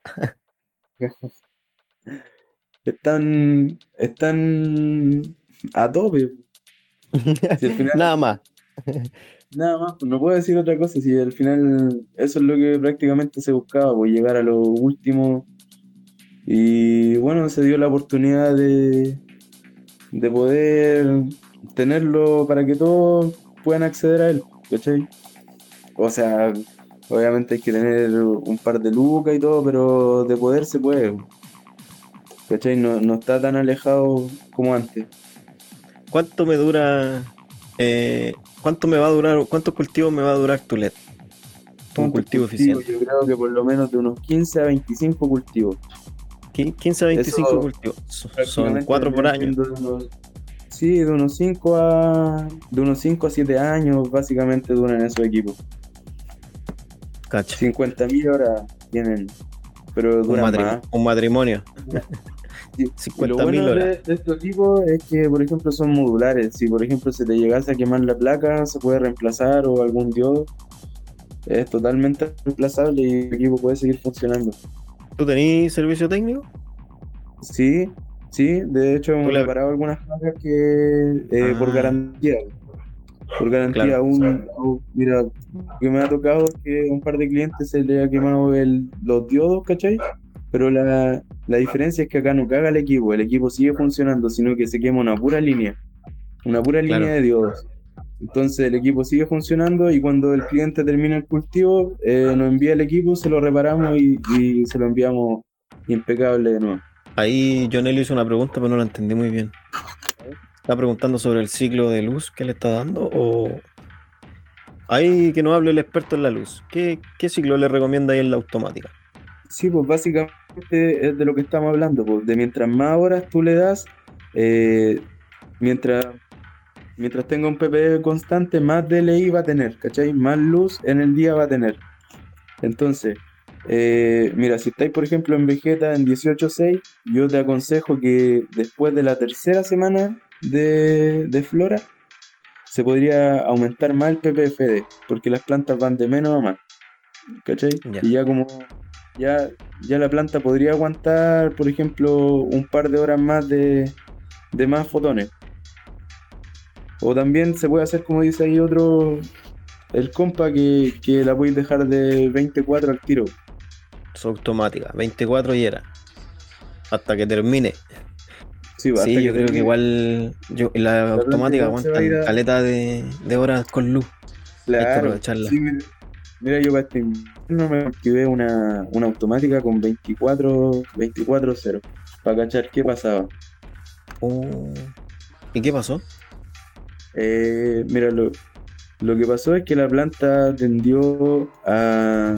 Están, están a tope. nada más. Nada más, no puedo decir otra cosa. Si al final eso es lo que prácticamente se buscaba, pues llegar a lo último. Y bueno, se dio la oportunidad de, de poder tenerlo para que todos puedan acceder a él, ¿cachai? O sea, Obviamente hay que tener un par de lucas y todo, pero de poder se puede. ¿Cachai? No, está tan alejado como antes. ¿Cuánto me dura? Eh, ¿Cuánto me va a durar? ¿Cuántos cultivos me va a durar tu LED? Un cultivo eficiente. Yo creo que por lo menos de unos 15 a 25 cultivos. 15 a 25 cultivos. Son 4 por año. Sí, de unos 5 a de unos 5 a 7 años básicamente duran esos equipos. 50.000 horas tienen, pero un, un matrimonio. lo bueno horas. De, este equipo es que, por ejemplo, son modulares. Si, por ejemplo, se te llegase a quemar la placa, se puede reemplazar o algún diodo. Es totalmente reemplazable y el equipo puede seguir funcionando. ¿Tú tenés servicio técnico? Sí, sí. De hecho, hemos reparado algunas placas que eh, por ah. garantía por garantía un, mira lo que me ha tocado es que un par de clientes se le ha quemado el, los diodos ¿cachai? pero la, la, diferencia es que acá no caga el equipo el equipo sigue funcionando sino que se quema una pura línea una pura línea de diodos entonces el equipo sigue funcionando y cuando el cliente termina el cultivo eh, nos envía el equipo se lo reparamos y, y se lo enviamos impecable de nuevo ahí John hizo una pregunta pero no la entendí muy bien Está preguntando sobre el ciclo de luz que le está dando o ahí que no hable el experto en la luz. ¿Qué, ciclo le recomienda ahí en la automática? Sí, pues básicamente es de lo que estamos hablando, pues, de mientras más horas tú le das, eh, mientras, mientras tenga un PPE constante, más DLI va a tener, ¿cachai? Más luz en el día va a tener. Entonces, eh, mira, si estáis, por ejemplo, en Vegeta en 18.6, yo te aconsejo que después de la tercera semana de, flora, se podría aumentar más el PPFD, porque las plantas van de menos a más. ¿Cachai? Y ya como ya, ya la planta podría aguantar, por ejemplo, un par de horas más de, de más fotones. O también se puede hacer, como dice ahí otro, el compa que, que la podéis dejar de 24 al tiro. Es automática, 24 y era. Hasta que termine. Sí, yo creo que igual yo, la, automática aguanta caleta de, de, horas con luz. Claro. mira, yo para este no me activé una, una automática con 24 24-0 para cachar qué pasaba. Oh. ¿Y qué pasó? Eh, mira, lo, lo que pasó es que la planta tendió a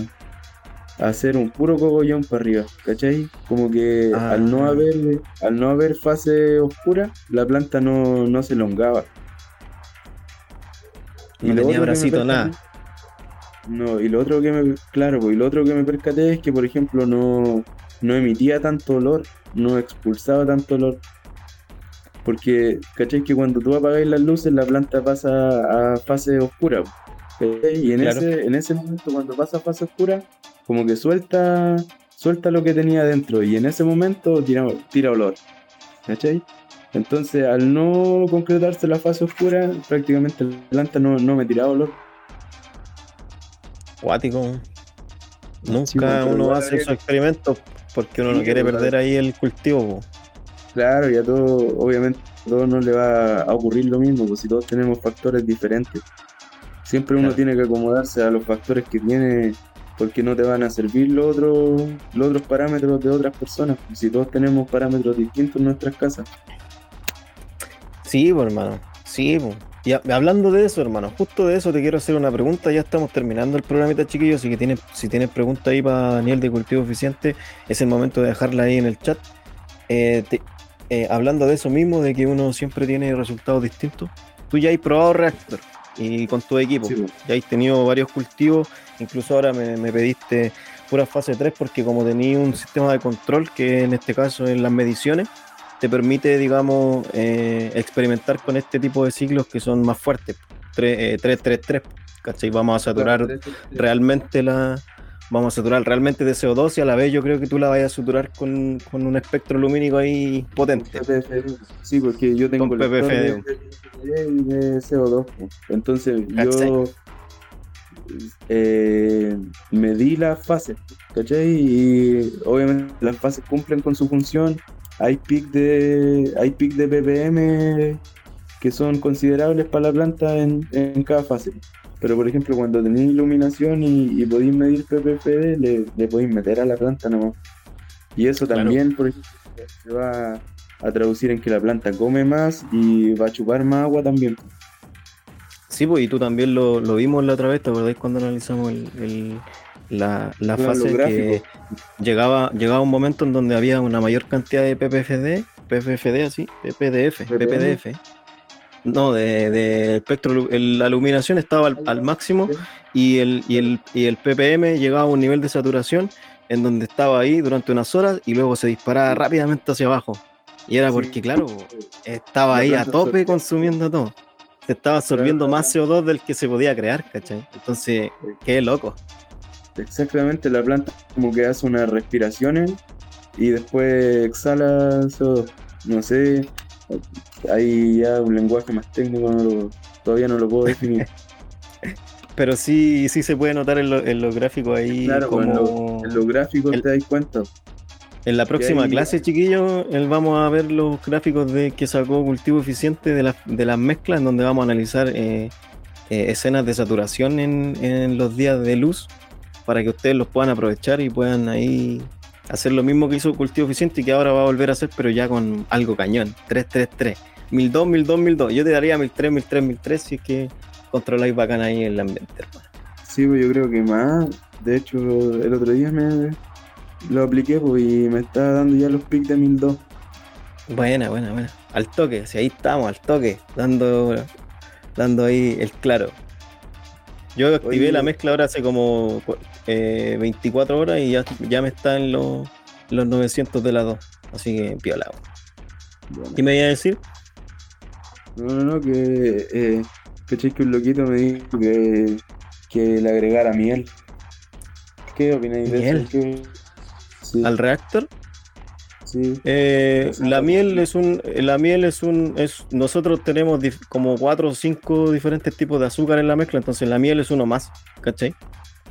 hacer un puro cogollón para arriba, ¿cachai? Como que ah. al no haber al no haber fase oscura, la planta no, no se elongaba. No y tenía bracito nada. No, y lo otro que me, claro, pues, y lo otro que me percaté es que por ejemplo no, no emitía tanto olor, no expulsaba tanto olor. Porque, ¿cachai? Que cuando tú apagáis las luces, la planta pasa a fase oscura. Y en, ese, en ese momento, cuando pasa a fase oscura, como que suelta, suelta lo que tenía dentro y en ese momento tira, tira olor. ¿Cachai? Entonces, al no concretarse la fase oscura, prácticamente la planta no, me tiraba olor. Cuático. Nunca uno hace esos experimentos porque uno no quiere perder ahí el cultivo. Claro, ya todo, obviamente, todos no le va a ocurrir lo mismo, pues si todos tenemos factores diferentes. Siempre uno tiene que acomodarse a los factores que tiene, porque no te van a servir los otros, parámetros de otras personas. Si todos tenemos parámetros distintos en nuestras casas. Sí, pues, hermano. Sí, pues. Y hablando de eso, hermano, justo de eso te quiero hacer una pregunta. Ya estamos terminando el programita, chiquillos. Así que tienes, si tienes pregunta ahí para Daniel de Cultivo Eficiente, es el momento de dejarla ahí en el chat. Eh, eh, hablando de eso mismo, de que uno siempre tiene resultados distintos, tú ya has probado Reactor y con tu equipo. Ya has tenido varios cultivos. Incluso ahora me, me pediste pura fase 3 porque como tenía un sistema de control, que en este caso en las mediciones, te permite, digamos, eh, experimentar con este tipo de ciclos que son más fuertes. 3-3-3, eh, ¿cachai? Vamos a saturar realmente la. Vamos a saturar realmente de CO2 y a la vez yo creo que tú la vayas a saturar con, un espectro lumínico ahí potente. Sí, porque yo tengo el PPFD de CO2. Entonces yo eh, medí las fases, ¿cachai? Y obviamente las fases cumplen con su función hay pic de hay pic de ppm que son considerables para la planta en, cada fase. Pero por ejemplo, cuando tenéis iluminación y, podéis medir PPFD, le, le, podéis meter a la planta nomás. Y eso también, por ejemplo, se va a traducir en que la planta come más y va a chupar más agua también. Sí, pues, y tú también lo, vimos la otra vez, ¿te acordáis cuando analizamos el, la, la fase que llegaba, llegaba un momento en donde había una mayor cantidad de PPFD, PPFD así, PPDF, PPDF. No, de, espectro, la iluminación estaba al, máximo y el, y, el, y el ppm llegaba a un nivel de saturación en donde estaba ahí durante unas horas y luego se disparaba rápidamente hacia abajo. Y era porque, claro, estaba ahí a tope consumiendo todo. Se estaba absorbiendo más CO2 del que se podía crear, ¿cachai? Entonces, qué loco. Exactamente, la planta como que hace unas respiraciones y después exhala eso. No sé, hay ya un lenguaje más técnico, todavía no lo puedo definir. Pero sí, sí se puede notar en, los gráficos ahí. Claro, pues, como... en, los gráficos te das cuenta. En la próxima clase, chiquillos, vamos a ver los gráficos de que sacó Cultivo Eficiente de, de las mezclas, en donde vamos a analizar eh, eh, escenas de saturación en, en los días de luz para que ustedes los puedan aprovechar y puedan ahí hacer lo mismo que hizo Cultivo Eficiente y que ahora va a volver a hacer, pero ya con algo cañón. 333. 1002, 1002, 1002. Yo te daría 1003, 1003, 1003 si es que controláis bacán ahí el ambiente, hermano. Sí, pues yo creo que más. De hecho, el otro día me lo apliqué pues, y me está dando ya los pics de 1002. Buena, buena, buena. Al toque, si ahí estamos, al toque, dando, dando ahí el claro. Yo activé la mezcla ahora hace como 24 eh, horas y ya, ya me está en los, los 900 de la 2. Así que piola. ¿Qué me iba a decir? No, no, no, que, eh, que un loquito me dijo que, que le agregara miel. ¿Qué opináis de eso? ¿Al reactor? Eh, la miel es un, la miel es un, es, nosotros tenemos como cuatro o cinco diferentes tipos de azúcar en la mezcla, entonces la miel es uno más, ¿cachai?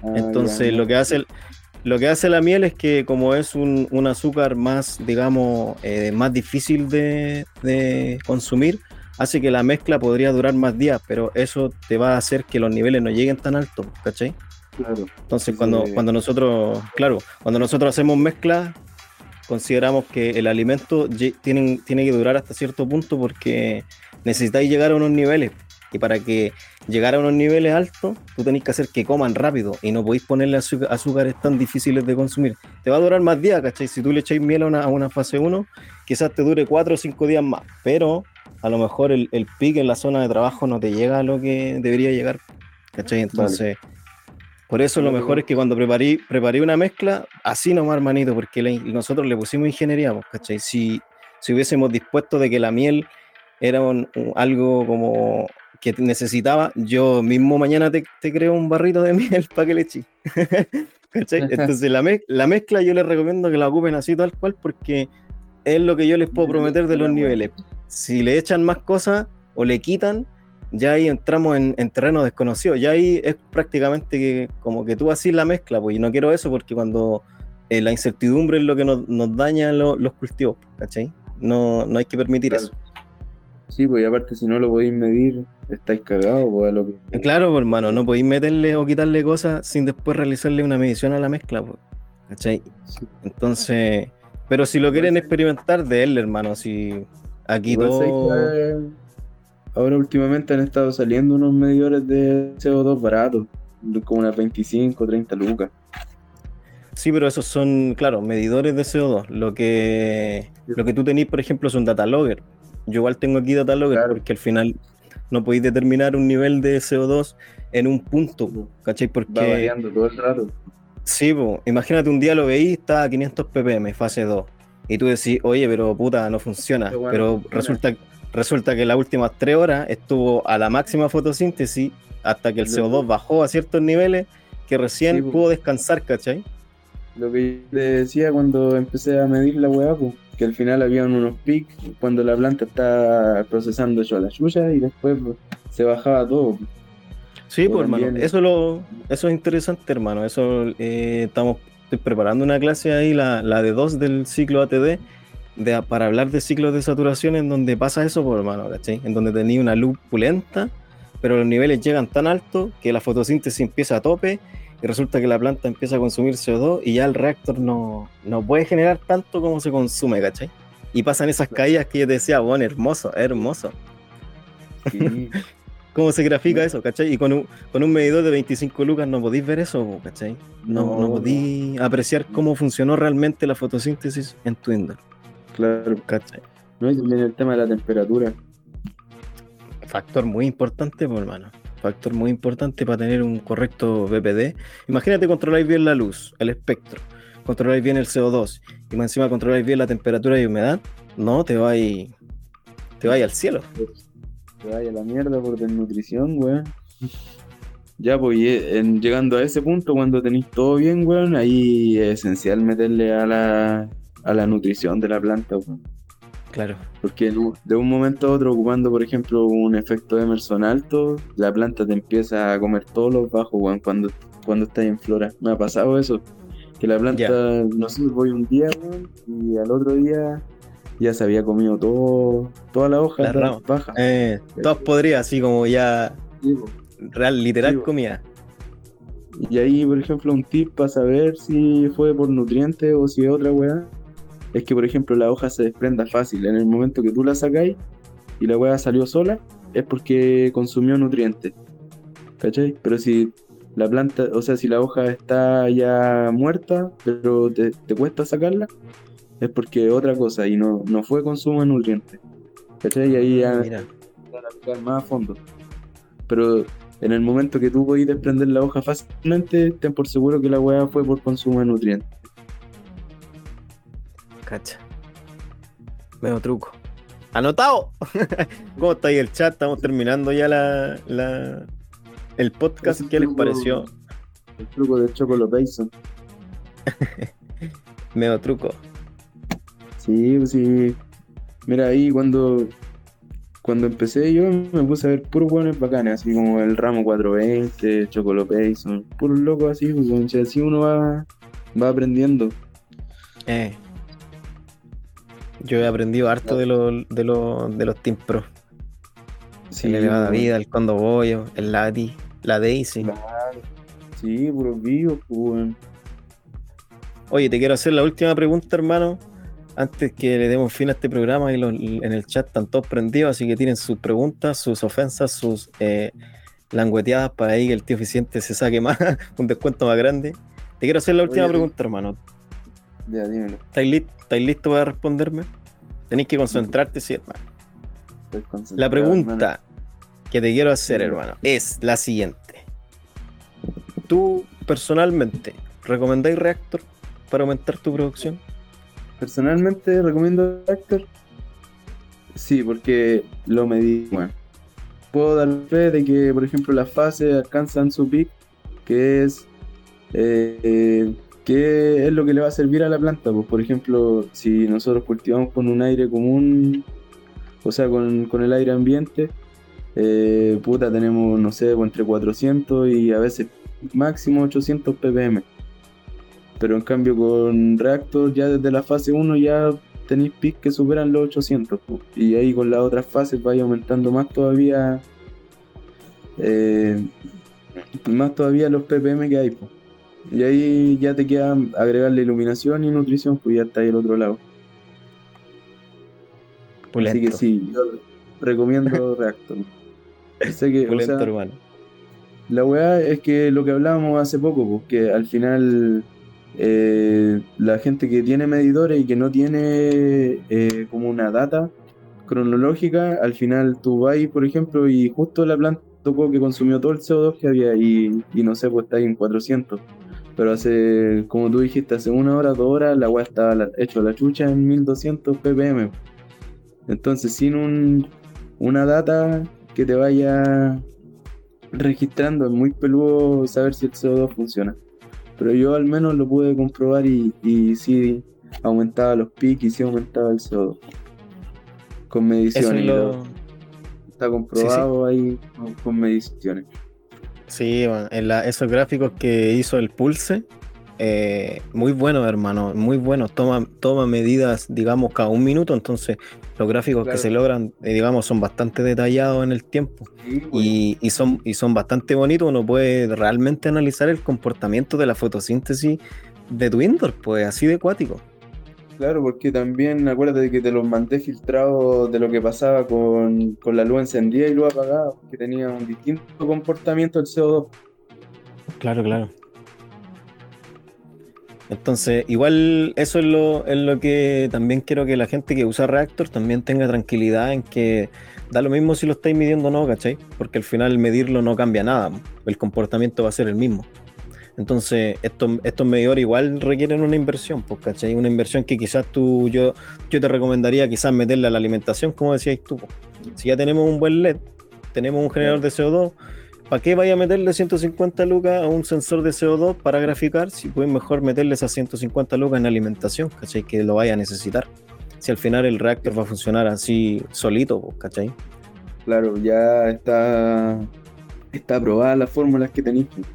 Ah, entonces lo que hace, lo que hace la miel es que como es un, azúcar más, digamos, eh, más difícil de, consumir, hace que la mezcla podría durar más días, pero eso te va a hacer que los niveles no lleguen tan altos, ¿cachai? Claro. Entonces, cuando, cuando nosotros, claro, cuando nosotros hacemos mezcla, consideramos que el alimento tiene, tiene que durar hasta cierto punto porque necesitáis llegar a unos niveles. Y para que llegar a unos niveles altos, tú tenéis que hacer que coman rápido y no podéis ponerle azúcares tan difíciles de consumir. Te va a durar más días, ¿cachai? Si tú le echáis miel a una, a una fase 1, quizás te dure 4 o 5 días más, pero a lo mejor el, el pic en la zona de trabajo no te llega a lo que debería llegar, ¿cachai? Entonces, por eso lo mejor es que cuando preparé, preparé una mezcla, así nomás, hermanito, porque nosotros le pusimos ingeniería, pues, ¿cachai? Si, si hubiésemos dispuesto de que la miel era algo como que necesitaba, yo mismo mañana te, creo un barrito de miel para que le eches. ¿Cachai? Entonces la, la mezcla yo les recomiendo que la ocupen así tal cual porque es lo que yo les puedo prometer de los niveles. Si le echan más cosas o le quitan, ya ahí entramos en, terreno desconocido. Ya ahí es prácticamente que, como que tú haces la mezcla, pues, y no quiero eso porque cuando eh, la incertidumbre es lo que nos, daña los cultivos, ¿cachai? No, no hay que permitir eso. Sí, pues y aparte si no lo podéis medir, estáis cagados, pues a lo que... Claro, pues, hermano, no podéis meterle o quitarle cosas sin después realizarle una medición a la mezcla, pues, ¿cachai? Sí. Entonces, pero si lo quieren experimentar, de él, hermano, si aquí Igual todo... que, eh, ahora últimamente han estado saliendo unos medidores de CO2 baratos, como unas 25, 30 lucas. Sí, pero esos son, claro, medidores de CO2. Lo que, lo que tú tenés, por ejemplo, es un data logger. Yo igual tengo aquí data logger Claro. porque al final no podéis determinar un nivel de CO2 en un punto, ¿cachai? Va Porque, variando todo el rato. sí, po, imagínate un día lo veís, está a 500 ppm, fase 2, y tú decís, oye, pero puta, no funciona. Pero bueno, pero funciona. resulta, resulta que las últimas tres horas estuvo a la máxima fotosíntesis hasta que el Lo- CO2 bajó a ciertos niveles que recién Sí, pudo descansar, ¿cachai? Lo que yo te decía cuando empecé a medir la weá, pues, que al final habían unos pics cuando la planta está procesando a la suya y después se bajaba todo. Sí, pues hermano, eso lo, eso es interesante, hermano. Eso eh, estamos preparando una clase ahí, la, la de dos del ciclo ATD, de, para hablar de ciclos de saturación en donde pasa eso, pues hermano, ¿cachai? En donde tenía una luz pulenta, pero los niveles llegan tan altos que la fotosíntesis empieza a tope y resulta que la planta empieza a consumir CO2 y ya el reactor no, no puede generar tanto como se consume, ¿cachai? Y pasan esas caídas que yo te decía, bueno, hermoso, hermoso. Sí, ¿Cómo se grafica eso, cachai? Y con un, con un medidor de 25 lucas no podéis ver eso, cachai? No, No, no podéis apreciar cómo funcionó realmente la fotosíntesis en tu indoor, claro. cachai? No, y también el tema de la temperatura. Factor muy importante, pues, hermano. Factor muy importante para tener un correcto BPD. Imagínate controláis bien la luz, el espectro, controláis bien el CO2 y más encima controláis bien la temperatura y humedad. No, te vais te vais al cielo. Te vaya a la mierda por desnutrición, weón. Ya, pues eh, en- llegando a ese punto, cuando tenéis todo bien, weón, ahí es esencial meterle a la, a la nutrición de la planta, weón. Claro. Porque de un momento a otro, ocupando, por ejemplo, un efecto Emerson alto, la planta te empieza a comer todos los bajos, weón, cuando, cuando estás en flora. Me ha pasado eso. Que la planta, no sé, voy un día, weón, y al otro día ya se había comido todo, toda la hoja Las ramas. baja. Eh, todas podrías, así como ya Sí, real, literal Sí, comida. Y ahí, por ejemplo, un tip para saber si fue por nutrientes o si es otra weá, es que, por ejemplo, la hoja se desprenda fácil. En el momento que tú la sacáis y la weá salió sola, es porque consumió nutrientes. ¿Cachai? Pero si la planta, o sea, si la hoja está ya muerta, pero te, te cuesta sacarla, es porque otra cosa y no, no fue consumo de nutrientes. ¿Cachai? Y ahí ya Mira. van a picar más a fondo. Pero en el momento que tú podís desprender la hoja fácilmente, ten por seguro que la weá fue por consumo de nutrientes. Cacha. Veo truco. ¡Anotado! ¿Cómo está ahí el chat? Estamos terminando ya la, la- el podcast. Ese ¿Qué les pareció? El truco de Chocolo Bison. Veo truco. Sí, pues sí. Mira, ahí cuando, cuando empecé yo me puse a ver puros buenos bacanes, así como el ramo 420, Chocolo Bison, puros locos así, pues, así uno va, va aprendiendo. Eh. Yo he aprendido harto de los de los de los Team Pro. Sí, el elevada vida, el Condo Bollo, el Lati, la Daisy. Claro. Sí, puros vivos, pues. Oye, te quiero hacer la última pregunta, hermano. Antes que le demos fin a este programa y los- en el chat están todos prendidos, así que tienen sus preguntas, sus ofensas, sus eh, langueteadas para ahí que el tío eficiente se saque más, un descuento más grande. Te quiero hacer la última Oye, pregunta, hermano. Ya, dímelo. ¿Estáis lis- estáis listos para responderme? Tenéis que concentrarte, sí, hermano. Estoy La hermano. pregunta que te quiero hacer, hermano, es la siguiente. ¿Tú personalmente recomendáis Reactor para aumentar tu producción? Personalmente recomiendo Reactor. Sí, porque lo medí. Bueno, puedo dar fe de que, por ejemplo, las fases alcanzan su pic, que es eh, eh, que es lo que le va a servir a la planta. Pues, por ejemplo, si nosotros cultivamos con un aire común, o sea, con, con el aire ambiente, eh, puta, tenemos, no sé, pues, entre 400 y a veces máximo 800 ppm. Pero en cambio con Reactor ya desde la fase 1 ya tenéis pics que superan los 800. po. Y ahí con las otras fases vais aumentando más todavía. eh, más todavía los ppm que hay. po. Y ahí ya te queda agregarle iluminación y nutrición, pues ya está ahí al otro lado. Así que sí, yo recomiendo Reactor. Sé que, o Pulento, sea, hermano. la weá es que lo que hablábamos hace poco, pues que al final eh, la gente que tiene medidores y que no tiene eh, como una data cronológica, al final tú vas, por ejemplo, y justo la planta tocó que consumió todo el CO2 que había y, y no sé, pues está ahí en 400. Pero hace, como tú dijiste, hace una hora, dos horas, la weá estaba hecho la chucha en 1200 ppm. Entonces, sin un, una data que te vaya registrando, es muy peludo saber si el CO2 funciona. Pero yo al menos lo pude comprobar y, y sí aumentaba los pics y sí aumentaba el CO2. Con mediciones. lo. Está comprobado ahí con, con mediciones. Sí, bueno, en la- esos gráficos que hizo el Pulse, eh, muy buenos, hermano, muy buenos. Toma, toma medidas, digamos, cada un minuto, entonces los gráficos que se logran, eh, digamos, son bastante detallados en el tiempo y, y son, y son bastante bonitos. Uno puede realmente analizar el comportamiento de la fotosíntesis de tu indoor, pues así de acuático. Claro, porque también acuérdate que te los mandé filtrados de lo que pasaba con, con la luz encendida y luz apagada, que tenía un distinto comportamiento el CO2. Claro, claro. Entonces, igual eso es lo, es lo que también quiero que la gente que usa Reactor también tenga tranquilidad en que da lo mismo si lo estáis midiendo o no, ¿cachai? Porque al final medirlo no cambia nada, el comportamiento va a ser el mismo. Entonces, estos, estos medidores igual requieren una inversión, pues, ¿cachai? Una inversión que quizás tú, yo, yo te recomendaría quizás meterle a la alimentación, como decías tú. pues. Si ya tenemos un buen LED, tenemos un generador de CO2, ¿Para qué vaya a meterle 150 lucas a un sensor de CO2 para graficar si pueden mejor meterle esas 150 lucas en alimentación, ¿cachai? Que lo vaya a necesitar. Si al final el reactor va a funcionar así solito, pues, ¿cachai? Claro, ya está, está aprobada las fórmulas que tenéis pues,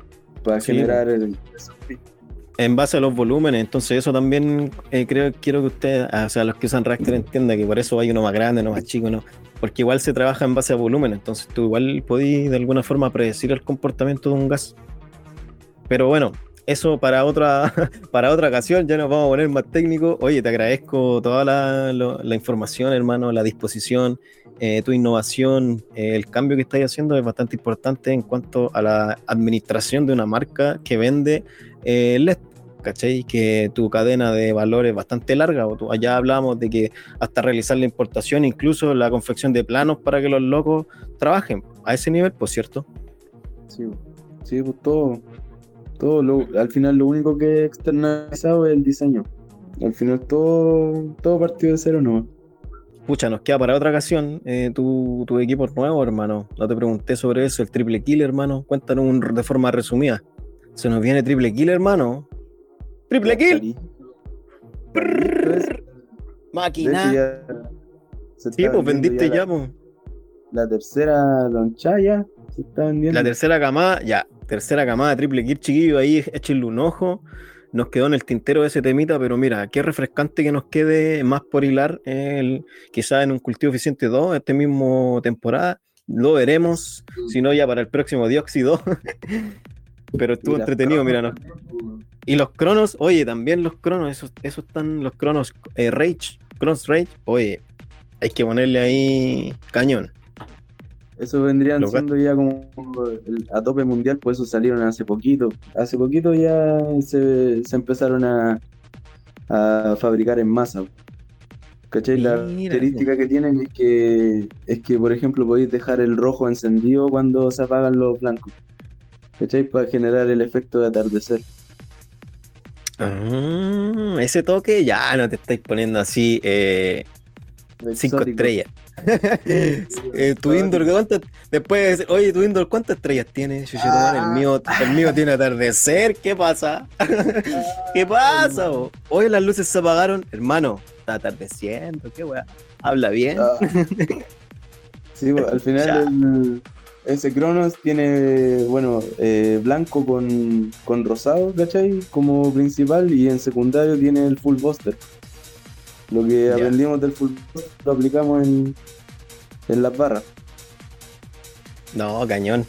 para Sí, generar el. En base a los volúmenes, entonces eso también eh, creo quiero que ustedes, o sea, los que usan reactor entiendan que por eso hay uno más grande, uno más chico, ¿no? Porque igual se trabaja en base a volumen, entonces tú igual podís de alguna forma predecir el comportamiento de un gas. Pero bueno, eso para otra, para otra ocasión, ya nos vamos a poner más técnicos. Oye, te agradezco toda la, lo- la información, hermano, la disposición, eh, tu innovación, eh, el cambio que estáis haciendo es bastante importante en cuanto a la administración de una marca que vende eh, LED. ¿Cachai? Que tu cadena de valor es bastante larga. O tú- allá hablábamos de que hasta realizar la importación, incluso la confección de planos para que los locos trabajen a ese nivel, pues cierto. Sí, sí, pues todo, todo lo- al final lo único que he externalizado es el diseño. Al final todo, todo partió de cero no. Pucha, nos queda para otra ocasión eh, tu, tu equipo nuevo, hermano. No te pregunté sobre eso, el triple kill, hermano. Cuéntanos un- de forma resumida. Se nos viene triple kill, hermano. ¡Triple kill! Máquina. Sí, pues vendiste ya, pues. La, la tercera lonchada ya se está vendiendo. La tercera camada, ya, tercera camada triple kill, chiquillo, ahí échenle un ojo. Nos quedó en el tintero ese temita, pero mira, qué refrescante que nos quede más por hilar, el, quizás en un cultivo eficiente 2, este mismo temporada. Lo veremos, si no ya para el próximo dióxido. pero estuvo entretenido, mira. Y los cronos, oye, también los cronos, esos, esos están los cronos eh, Rage, Cronos Rage, oye, hay que ponerle ahí cañón. Eso vendrían Los siendo ya como el- a tope mundial, pues eso salieron hace poquito. Hace poquito ya se, se empezaron a, a fabricar en masa. ¿Cachai? La Mira, característica que tienen es que, es que, por ejemplo, podéis dejar el rojo encendido cuando se apagan los blancos. ¿Cachai? Para generar el efecto de atardecer. Ah, ese toque ya no te estáis poniendo así eh, cinco estrellas. Eh, tu indoor, ¿cuántas? Después de decir, oye, tu indoor, ¿cuántas estrellas tiene? Madre, el mío, el mío tiene atardecer, ¿qué pasa? ¿Qué pasa? bo? Oye, las luces se apagaron, hermano, está atardeciendo, qué weá. Habla bien. Ah. Sí, al final el- ese Cronos tiene, bueno, eh, blanco con, con rosado, ¿cachai? Como principal y en secundario tiene el full buster. Lo que aprendimos del fútbol lo aplicamos en, en las barras. No, cañón.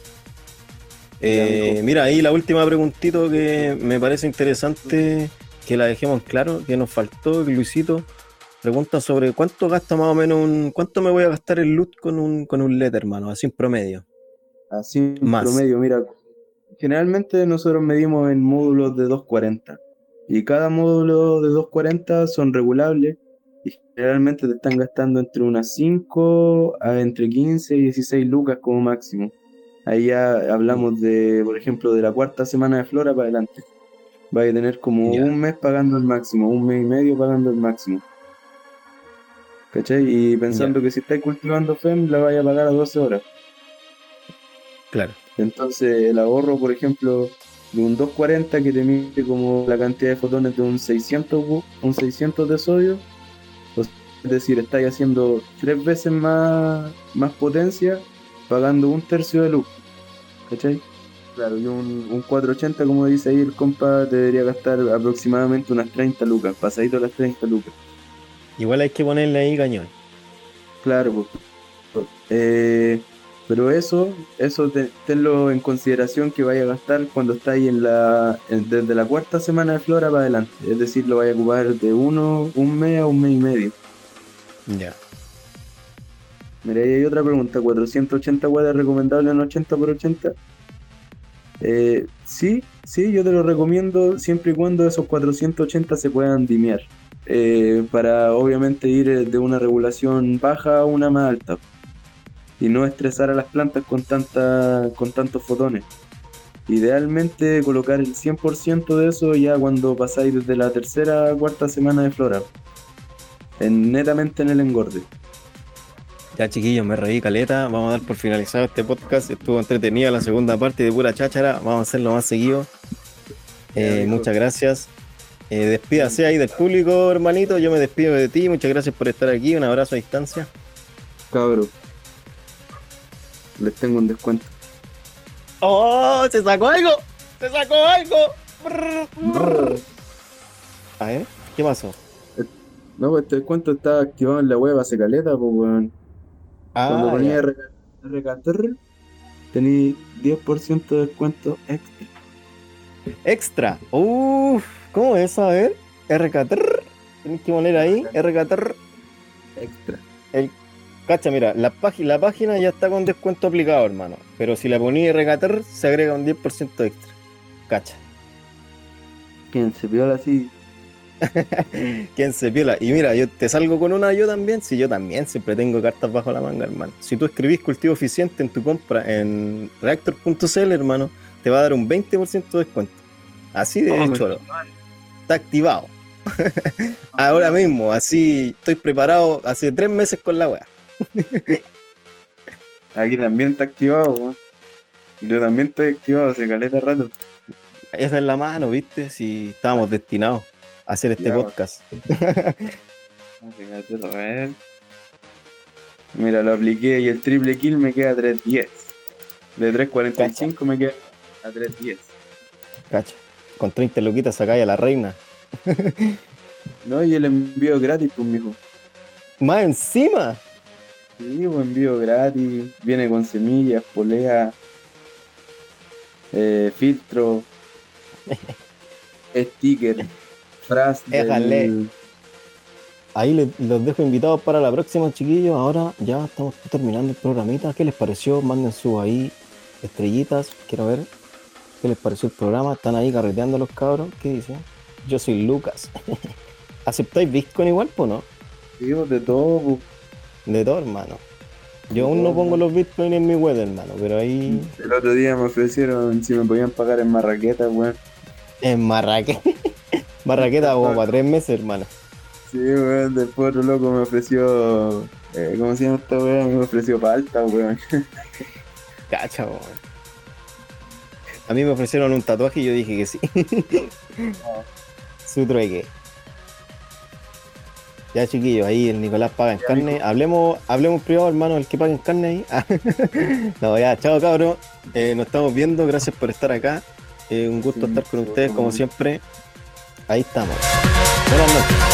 Eh, mira, ahí la última preguntita que me parece interesante que la dejemos claro, que nos faltó, Luisito pregunta sobre cuánto gasta más o menos un, cuánto me voy a gastar el loot con un, con un LED, hermano, así en promedio. Así en promedio, mira, generalmente nosotros medimos en módulos de 240 y cada módulo de 240 son regulables y generalmente te están gastando entre unas 5 a entre 15 y 16 lucas como máximo. Ahí ya hablamos de, por ejemplo, de la cuarta semana de flora para adelante. Va a tener como un mes pagando el máximo, un mes y medio pagando el máximo. ¿Cachai? Y pensando que si estáis cultivando FEM, la vaya a pagar a 12 horas. Claro. Entonces, el ahorro, por ejemplo, de un 240 que te mide como la cantidad de fotones de un 600, un 600 de sodio, es decir, estáis haciendo tres veces más, más potencia pagando un tercio de luz. ¿Cachai? Claro, y un, un 480, como dice ahí el compa, te debería gastar aproximadamente unas 30 lucas, pasadito las 30 lucas. Igual hay que ponerle ahí cañón. Claro, pues. Eh, pero eso, eso tenlo en consideración que vaya a gastar cuando estáis en la, desde la cuarta semana de flora para adelante. Es decir, lo vaya a ocupar de uno, un mes a un mes y medio. Ya. Mira, ahí hay otra pregunta. ¿480 watts es recomendable en 80 por 80? Eh, sí, sí, yo te lo recomiendo siempre y cuando esos 480 se puedan dimear. Eh, para obviamente ir de una regulación baja a una más alta y no estresar a las plantas con, tanta, con tantos fotones. Idealmente colocar el 100% de eso ya cuando pasáis desde la tercera a cuarta semana de flora, en, netamente en el engorde. Ya chiquillos, me reí caleta, vamos a dar por finalizado este podcast, estuvo entretenida la segunda parte de pura cháchara, vamos a hacerlo más seguido. Eh, muchas gracias. Eh, despídase ahí del público, hermanito. Yo me despido de ti. Muchas gracias por estar aquí. Un abrazo a distancia. Cabro, les tengo un descuento. ¡Oh! ¡Se sacó algo! ¡Se sacó algo! A ver, ¿qué pasó? No, pues este descuento está activado en la web hace caleta, pues weón. Ah, Cuando ponía RKTR, tenía 10% de descuento extra. Extra. Uff, ¿cómo es eso? A ver, RKTR. Tienes que poner ahí, RKTR. Extra. El Cacha, mira, la, la página ya está con descuento aplicado, hermano. Pero si la ponía regatar, se agrega un 10% extra. Cacha. ¿Quién se piola así? ¿Quién se piola? Y mira, yo te salgo con una yo también. Si yo también siempre tengo cartas bajo la manga, hermano. Si tú escribís cultivo eficiente en tu compra en reactor.cl, hermano, te va a dar un 20% de descuento. Así de oh, hecho, está activado. Ahora mismo, así estoy preparado hace tres meses con la wea. Aquí también está activado, Yo también estoy activado hace caleta rato. Esa es la mano, ¿viste? Si estábamos destinados hacer este podcast. Mira, lo apliqué y el triple kill me queda a 3.10. De 3.45 me queda a 3.10. Cacha. Con 30 loquitas sacáis a la reina. no, y el envío gratis, pues, mijo. Más encima. Sí, un envío gratis, viene con semillas, polea, eh, filtro, sticker, frase. Déjale. Ahí los dejo invitados para la próxima, chiquillos. Ahora ya estamos terminando el programita. ¿Qué les pareció? Manden su ahí estrellitas. Quiero ver qué les pareció el programa. Están ahí carreteando los cabros. ¿Qué dicen? Yo soy Lucas. ¿Aceptáis Bitcoin igual, o no? Sí, pues, de todo. Pues. De todo, hermano. Yo aún no pongo los bitcoins en mi web, hermano, pero ahí. El otro día me ofrecieron si me podían pagar en marraqueta, weón. En marraqueta. marraqueta como para tres meses, hermano. Sí, weón. Después otro loco me ofreció. Eh, ¿Cómo se llama esta weón? Me ofreció palta, weón. Cacha, weón. A mí me ofrecieron un tatuaje y yo dije que sí. Su trueque. Ya chiquillos, ahí el Nicolás paga en carne. Hablemos, hablemos privado, hermano, el que paga en carne ahí. Ah. no, ya, chao cabrón. Eh, nos estamos viendo, gracias por estar acá. Eh, un gusto estar con ustedes como siempre. Ahí estamos. Buenas.